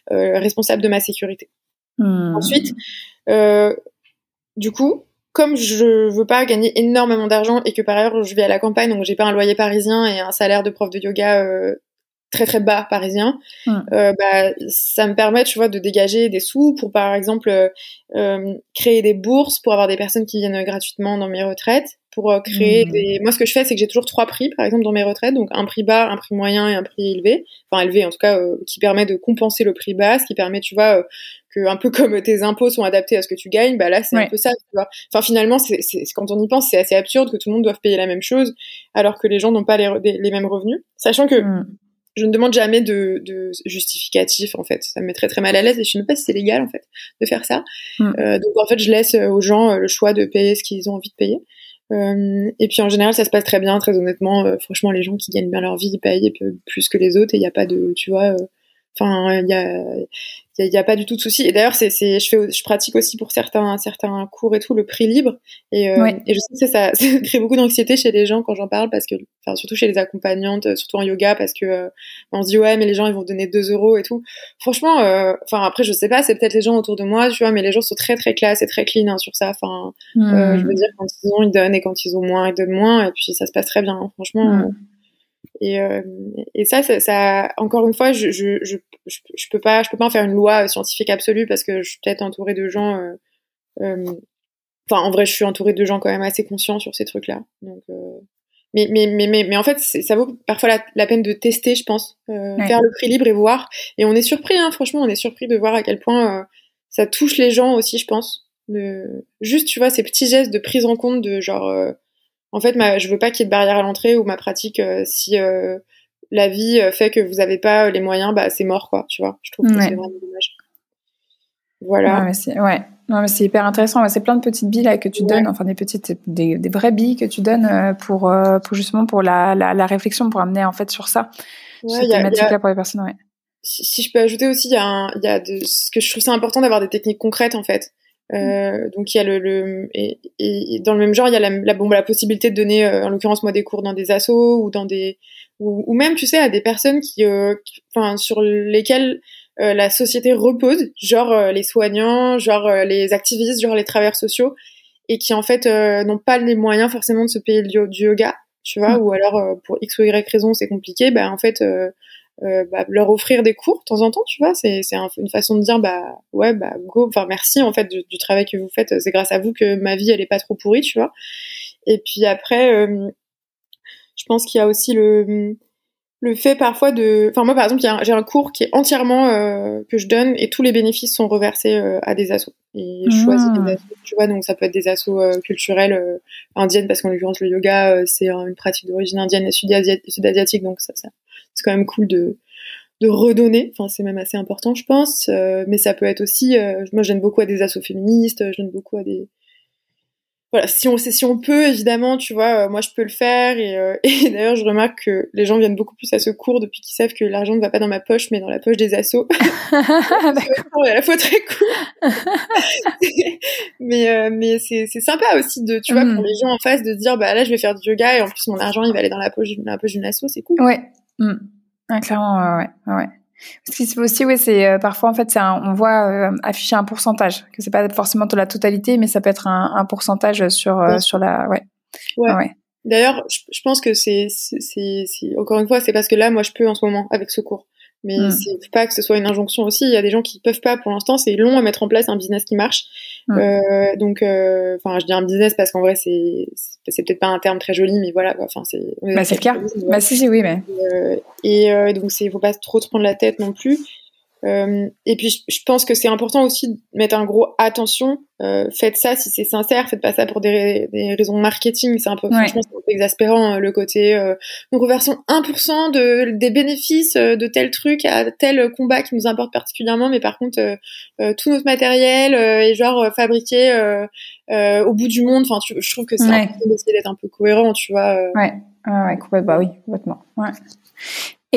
responsable de ma sécurité. Hmm. Ensuite, du coup, comme je veux pas gagner énormément d'argent et que par ailleurs je vis à la campagne donc j'ai pas un loyer parisien et un salaire de prof de yoga très très bas parisien, hmm. euh, bah, ça me permet, tu vois, de dégager des sous pour, par exemple, euh, créer des bourses pour avoir des personnes qui viennent gratuitement dans mes retraites, pour euh, créer mmh. des... Moi, ce que je fais, c'est que j'ai toujours trois prix, par exemple, dans mes retraites. Donc, un prix bas, un prix moyen et un prix élevé. Enfin, élevé, en tout cas, euh, qui permet de compenser le prix bas, ce qui permet, tu vois, euh, que un peu (laughs) comme tes impôts sont adaptés à ce que tu gagnes, bah là, c'est un peu ça, tu vois. Enfin, finalement, c'est, quand on y pense, c'est assez absurde que tout le monde doive payer la même chose, alors que les gens n'ont pas les, les, mêmes revenus. Sachant que... Mmh. Je ne demande jamais de, de justificatif en fait. Ça me met très très mal à l'aise et je ne sais pas si c'est légal en fait de faire ça. Mmh. donc en fait je laisse aux gens le choix de payer ce qu'ils ont envie de payer. Euh, et puis en général, ça se passe très bien, très honnêtement. Euh, franchement, les gens qui gagnent bien leur vie, ils payent plus que les autres et il n'y a pas de, tu vois, euh, enfin, il y a, il n'y a, pas du tout de souci. Et d'ailleurs, c'est, c'est, je fais, je pratique aussi pour certains, certains cours et tout le prix libre. Et, euh, et je sais que ça, (laughs) ça crée beaucoup d'anxiété chez les gens quand j'en parle parce que, enfin, surtout chez les accompagnantes, surtout en yoga, parce que euh, on se dit ouais, mais les gens ils vont donner 2 euros et tout. Franchement, euh, enfin après, je sais pas, c'est peut-être les gens autour de moi, tu vois, mais les gens sont très très classe et très clean hein, sur ça. Enfin, hmm. je veux dire quand ils ont, ils donnent et quand ils ont moins, ils donnent moins. Et puis ça se passe très bien. Hein, franchement. Hmm. Et, euh, et ça, ça, ça, encore une fois, je, je, je, je, peux pas, je peux pas en faire une loi scientifique absolue parce que je suis peut-être entourée de gens. Euh, euh, enfin, en vrai, je suis entourée de gens quand même assez conscients sur ces trucs-là. Donc, euh, mais, mais, mais, mais, mais, en fait, ça vaut parfois la, la, peine de tester, je pense, euh, faire le prix libre et voir. Et on est surpris, hein, franchement, on est surpris de voir à quel point ça touche les gens aussi, je pense. De... Juste, tu vois, ces petits gestes de prise en compte de genre en fait, ma, je veux pas qu'il y ait de barrière à l'entrée ou ma pratique, euh, si euh, la vie euh, fait que vous n'avez pas les moyens, bah c'est mort, quoi, tu vois. Je trouve que c'est vraiment dommage. Voilà. Mais c'est ouais. Non, mais c'est hyper intéressant. C'est plein de petites billes là, que tu donnes, enfin des petites, des, des vraies billes que tu donnes pour, pour justement pour la, la, la, réflexion, pour amener en fait sur ça, ouais, cette thématique-là pour les personnes. Ouais. Si, si, je peux ajouter aussi, il y a, un, il y a de, ce que je trouve ça important d'avoir des techniques concrètes en fait. Euh, donc il y a le, le et, et, dans le même genre il y a la, la, bon, la possibilité de donner euh, en l'occurrence moi des cours dans des assos ou dans des ou, ou même tu sais à des personnes qui enfin sur lesquelles euh, la société repose, genre euh, les soignants, genre euh, les activistes, genre les travailleurs sociaux, et qui en fait n'ont pas les moyens forcément de se payer du, yoga, tu vois, mm. ou alors pour x ou y raison c'est compliqué, bah en fait bah, leur offrir des cours de temps en temps, tu vois, c'est c'est une façon de dire bah ouais bah go, enfin merci en fait du, du travail que vous faites, c'est grâce à vous que ma vie elle est pas trop pourrie, tu vois. Et puis après, je pense qu'il y a aussi le le fait parfois de enfin moi par exemple j'ai un cours qui est entièrement euh, que je donne et tous les bénéfices sont reversés euh, à des assos. Et je choisis des ah. assos tu vois. Donc ça peut être des assos euh, culturels indiennes parce qu'en l'occurrence le yoga c'est une pratique d'origine indienne et sud-asiatique. Donc ça, ça c'est quand même cool de de redonner enfin c'est même assez important je pense mais ça peut être aussi moi je donne beaucoup à des assos féministes je donne beaucoup à des voilà, si on, si on peut, évidemment, tu vois, euh, moi je peux le faire. Et, euh, (laughs) et d'ailleurs, je remarque que les gens viennent beaucoup plus à ce cours depuis qu'ils savent que l'argent ne va pas dans ma poche, mais dans la poche des assos. (laughs) c'est à la fois très cool. mais euh, mais c'est, c'est sympa aussi de, tu vois, pour mm. les gens en face de dire, bah là, je vais faire du yoga et en plus mon argent il va aller dans la poche, dans la poche d'une asso, c'est cool. Ouais, mm. ah, clairement, ouais, ouais. Ce qui se fait aussi, oui, c'est euh, parfois en fait, c'est on voit euh, afficher un pourcentage, que c'est pas forcément de la totalité, mais ça peut être un, un pourcentage sur euh, sur la, ouais. Ouais. ouais. D'ailleurs, je, je, pense que c'est, c'est, encore une fois, c'est parce que là, moi, je peux en ce moment avec ce cours mais mm. c'est pas que ce soit une injonction aussi. Il y a des gens qui peuvent pas pour l'instant. C'est long à mettre en place un business qui marche. Mm. Euh, donc, euh, enfin, je dis un business parce qu'en vrai, c'est c'est peut-être pas un terme très joli, mais voilà. Enfin, c'est. Bah, c'est le cas. Bah si, si, oui, mais. Euh, et euh, donc, c'est faut pas trop se prendre la tête non plus. Euh, et puis, je, pense que c'est important aussi de mettre un gros attention. Euh, faites ça si c'est sincère, faites pas ça pour des, des raisons marketing. C'est un peu, franchement, c'est un peu exaspérant hein, le côté. Euh, nous reversons 1% de, des bénéfices euh, de tel truc à tel combat qui nous importe particulièrement, mais par contre, euh, tout notre matériel est genre fabriqué au bout du monde. Enfin, je trouve que c'est ouais. important d'essayer d'être un peu cohérent, tu vois. Ouais, ouais, complètement. Bah oui, complètement. Ouais.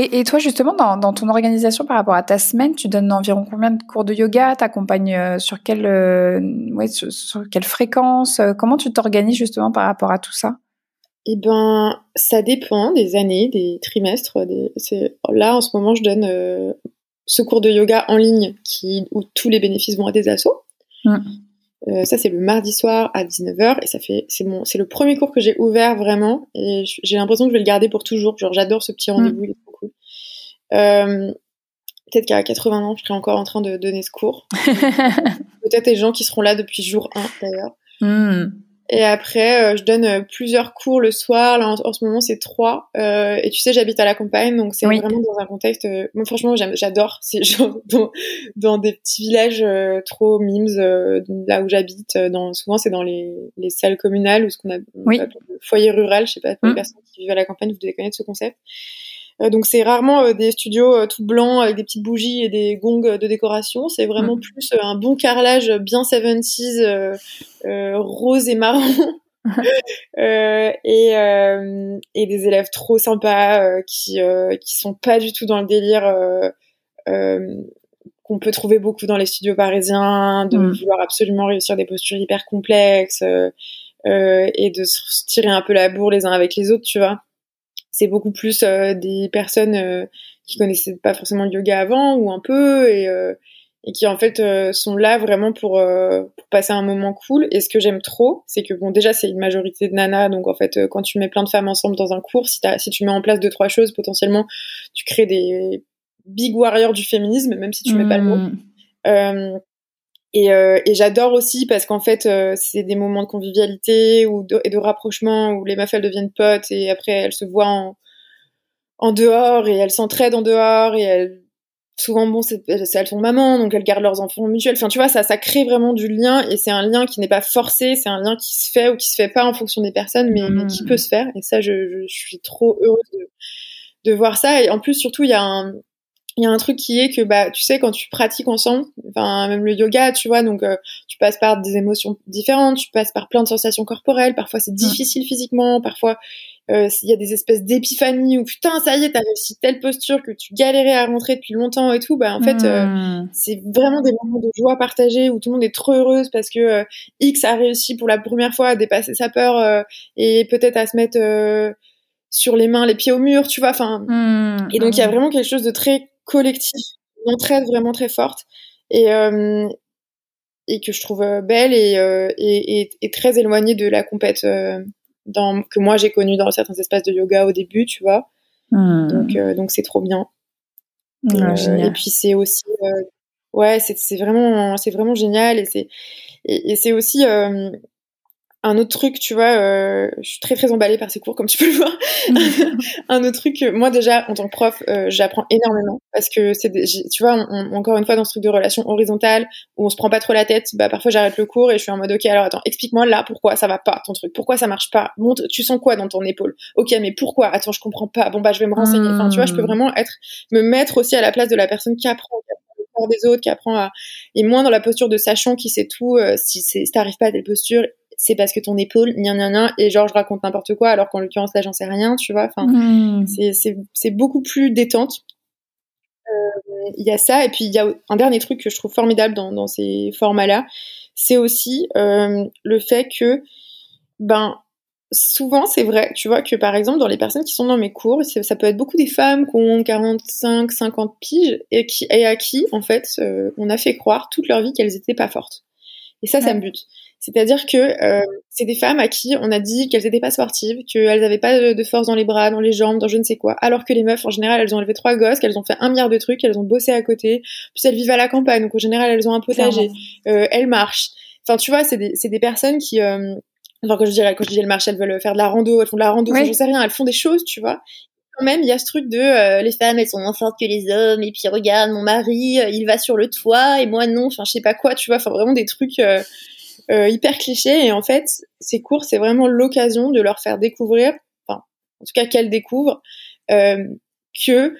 Et, et, toi, justement, dans, dans, ton organisation par rapport à ta semaine, tu donnes environ combien de cours de yoga? T'accompagnes euh, sur quelle, euh, ouais, sur, sur, quelle fréquence? Euh, Comment tu t'organises justement par rapport à tout ça? Eh ben, ça dépend des années, des trimestres. Des... Là, en ce moment, je donne euh, ce cours de yoga en ligne qui, où tous les bénéfices vont à des assos. Mmh. Euh, ça c'est le mardi soir à 19h et ça fait c'est mon c'est le premier cours que j'ai ouvert vraiment et j'ai l'impression que je vais le garder pour toujours. Genre j'adore ce petit rendez-vous, est trop cool. Euh, peut-être qu'à 80 ans, je serai encore en train de donner ce cours. (laughs) peut-être des gens qui seront là depuis jour 1 d'ailleurs. Mm. Et après, euh, je donne euh, plusieurs cours le soir. Là, en, ce moment, c'est trois. Euh, et tu sais, j'habite à la campagne, donc c'est vraiment dans un contexte. Euh, moi, franchement, j'adore. (laughs) C'est genre dans, dans, des petits villages trop mimes, là où j'habite. Dans, souvent, c'est dans les, les, salles communales ou ce qu'on a oui. foyer rural. Je sais pas pour les mm. personnes qui vivent à la campagne, vous devez connaître ce concept. Euh, donc c'est rarement euh, des studios euh, tout blancs avec des petites bougies et des gongs de décoration. C'est vraiment mm. plus un bon carrelage bien 70s, rose et marron. (laughs) euh, et, euh, et des élèves trop sympas euh, qui qui sont pas du tout dans le délire qu'on peut trouver beaucoup dans les studios parisiens de mm. vouloir absolument réussir des postures hyper complexes et de se tirer un peu la bourre les uns avec les autres tu vois c'est beaucoup plus euh, des personnes euh, qui connaissaient pas forcément le yoga avant ou un peu et, euh, et qui en fait sont là vraiment pour, pour passer un moment cool. Et ce que j'aime trop, c'est que bon déjà c'est une majorité de nanas, donc en fait quand tu mets plein de femmes ensemble dans un cours, si, si tu mets en place deux trois choses, potentiellement tu crées des big warriors du féminisme, même si tu mets pas le mot. Mmh. Et, euh, et j'adore aussi parce qu'en fait, euh, c'est des moments de convivialité ou de, et de rapprochement où les meufs elles deviennent potes et après elles se voient en, en dehors et elles s'entraident en dehors et elles souvent bon c'est elles sont mamans donc elles gardent leurs enfants mutuels. Enfin tu vois ça ça crée vraiment du lien et c'est un lien qui n'est pas forcé c'est un lien qui se fait ou qui se fait pas en fonction des personnes mais, mais qui mmh. peut se faire. Et ça je, je, je suis trop heureuse de, de voir ça. Et en plus surtout il y a un il y a un truc qui est que bah tu sais quand tu pratiques ensemble enfin même le yoga tu vois donc euh, tu passes par des émotions différentes tu passes par plein de sensations corporelles parfois c'est difficile physiquement parfois euh, il y a des espèces d'épiphanies où putain ça y est t'as réussi telle posture que tu galérais à rentrer depuis longtemps et tout bah en fait euh, hmm. c'est vraiment des moments de joie partagée où tout le monde est trop heureuse parce que X a réussi pour la première fois à dépasser sa peur et peut-être à se mettre sur les mains les pieds au mur tu vois enfin hmm. et donc il y a hmm. vraiment quelque chose de très collectif, une entraide vraiment très forte et euh, et que je trouve euh, belle euh, et, et, et, très éloignée de la compète dans, que moi j'ai connue dans certains espaces de yoga au début, tu vois. Hmm. Donc donc c'est trop bien. et puis c'est aussi ouais c'est vraiment c'est vraiment génial et c'est et c'est aussi un autre truc, tu vois, euh, je suis très très emballée par ces cours, comme tu peux le voir. (laughs) un autre truc, moi déjà, en tant que prof, euh, j'apprends énormément parce que c'est, tu vois, encore une fois dans ce truc de relation horizontale où on se prend pas trop la tête, bah parfois j'arrête le cours et je suis en mode ok, alors attends, explique-moi là pourquoi ça va pas ton truc, pourquoi ça marche pas, montre, tu sens quoi dans ton épaule, ok, mais pourquoi, attends, je comprends pas, bon bah je vais me renseigner. Enfin, tu vois, je peux hmm. vraiment être, me mettre aussi à la place de la personne qui apprend, qui apprend des autres, qui apprend à, et moins dans la posture de sachant qui sait tout, euh, si c'est, si t'arrives pas à telle posture c'est parce que ton épaule, ni ni ni et genre je raconte n'importe quoi, alors qu'en l'occurrence là j'en sais rien, tu vois. Enfin, hmm. c'est beaucoup plus détente. Euh, il y a ça, et puis il y a un dernier truc que je trouve formidable dans, dans ces formats-là, c'est aussi euh, le fait que, ben, souvent c'est vrai, tu vois, que par exemple dans les personnes qui sont dans mes cours, ça peut être beaucoup des femmes qui ont 45, 50 piges et, qui, et à qui, en fait, euh, on a fait croire toute leur vie qu'elles étaient pas fortes. Et ça, ça me bute. C'est-à-dire que euh, c'est des femmes à qui on a dit qu'elles n'étaient pas sportives, qu'elles n'avaient pas de, force dans les bras, dans les jambes, dans je ne sais quoi. Alors que les meufs, en général, elles ont élevé trois gosses, qu'elles ont fait un milliard de trucs, qu'elles ont bossé à côté. Puis elles vivent à la campagne, donc en général, elles ont un potager. Euh, elles marchent. Enfin, tu vois, c'est des, des personnes qui... Euh, enfin, quand je dirais, quand je dis elles marchent, elles veulent faire de la rando, elles font de la rando, je sais rien, elles font des choses, tu vois quand même, il y a ce truc de euh, les femmes, elles sont moins fortes que les hommes, et puis regarde, mon mari, il va sur le toit, et moi non, enfin, je sais pas quoi, tu vois, enfin, vraiment des trucs euh, hyper cliché. Et en fait, ces cours, c'est vraiment l'occasion de leur faire découvrir, enfin, en tout cas qu'elles découvrent, euh, que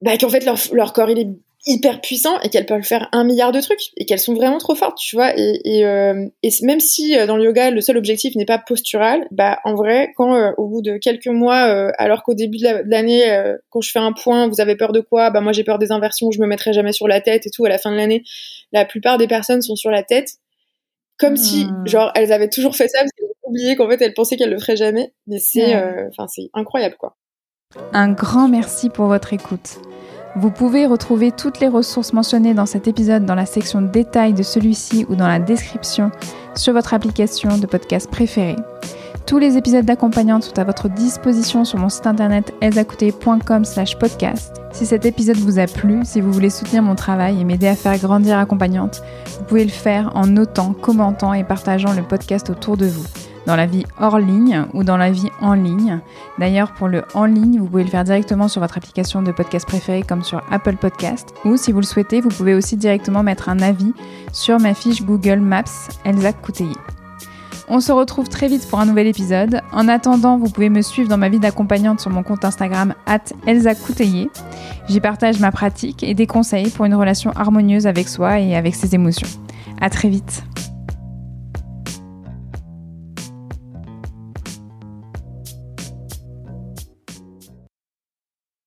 bah, qu'en fait leur, leur corps il est hyper puissant et qu'elles peuvent faire un milliard de trucs et qu'elles sont vraiment trop fortes, tu vois. Et, et, euh, même si euh, dans le yoga le seul objectif n'est pas postural, bah en vrai, quand euh, au bout de quelques mois, euh, alors qu'au début de l'année, quand je fais un point, vous avez peur de quoi? Bah moi j'ai peur des inversions, je me mettrai jamais sur la tête et tout. À la fin de l'année, la plupart des personnes sont sur la tête comme si hmm. genre elles avaient toujours fait ça parce qu'elles ont oublié qu'en fait elles pensaient qu'elles le feraient jamais mais c'est euh, enfin c'est incroyable quoi un grand merci pour votre écoute vous pouvez retrouver toutes les ressources mentionnées dans cet épisode dans la section détails de celui-ci ou dans la description sur votre application de podcast préférée. Tous les épisodes d'accompagnante sont à votre disposition sur mon site internet slash podcast. Si cet épisode vous a plu, si vous voulez soutenir mon travail et m'aider à faire grandir accompagnante, vous pouvez le faire en notant, commentant et partageant le podcast autour de vous, dans la vie hors ligne ou dans la vie en ligne. D'ailleurs, pour le en ligne, vous pouvez le faire directement sur votre application de podcast préférée comme sur Apple Podcast. Ou si vous le souhaitez, vous pouvez aussi directement mettre un avis sur ma fiche Google Maps Elsa. On se retrouve très vite pour un nouvel épisode. En attendant, vous pouvez me suivre dans ma vie d'accompagnante sur mon compte Instagram Elsa J'y partage ma pratique et des conseils pour une relation harmonieuse avec soi et avec ses émotions. À très vite.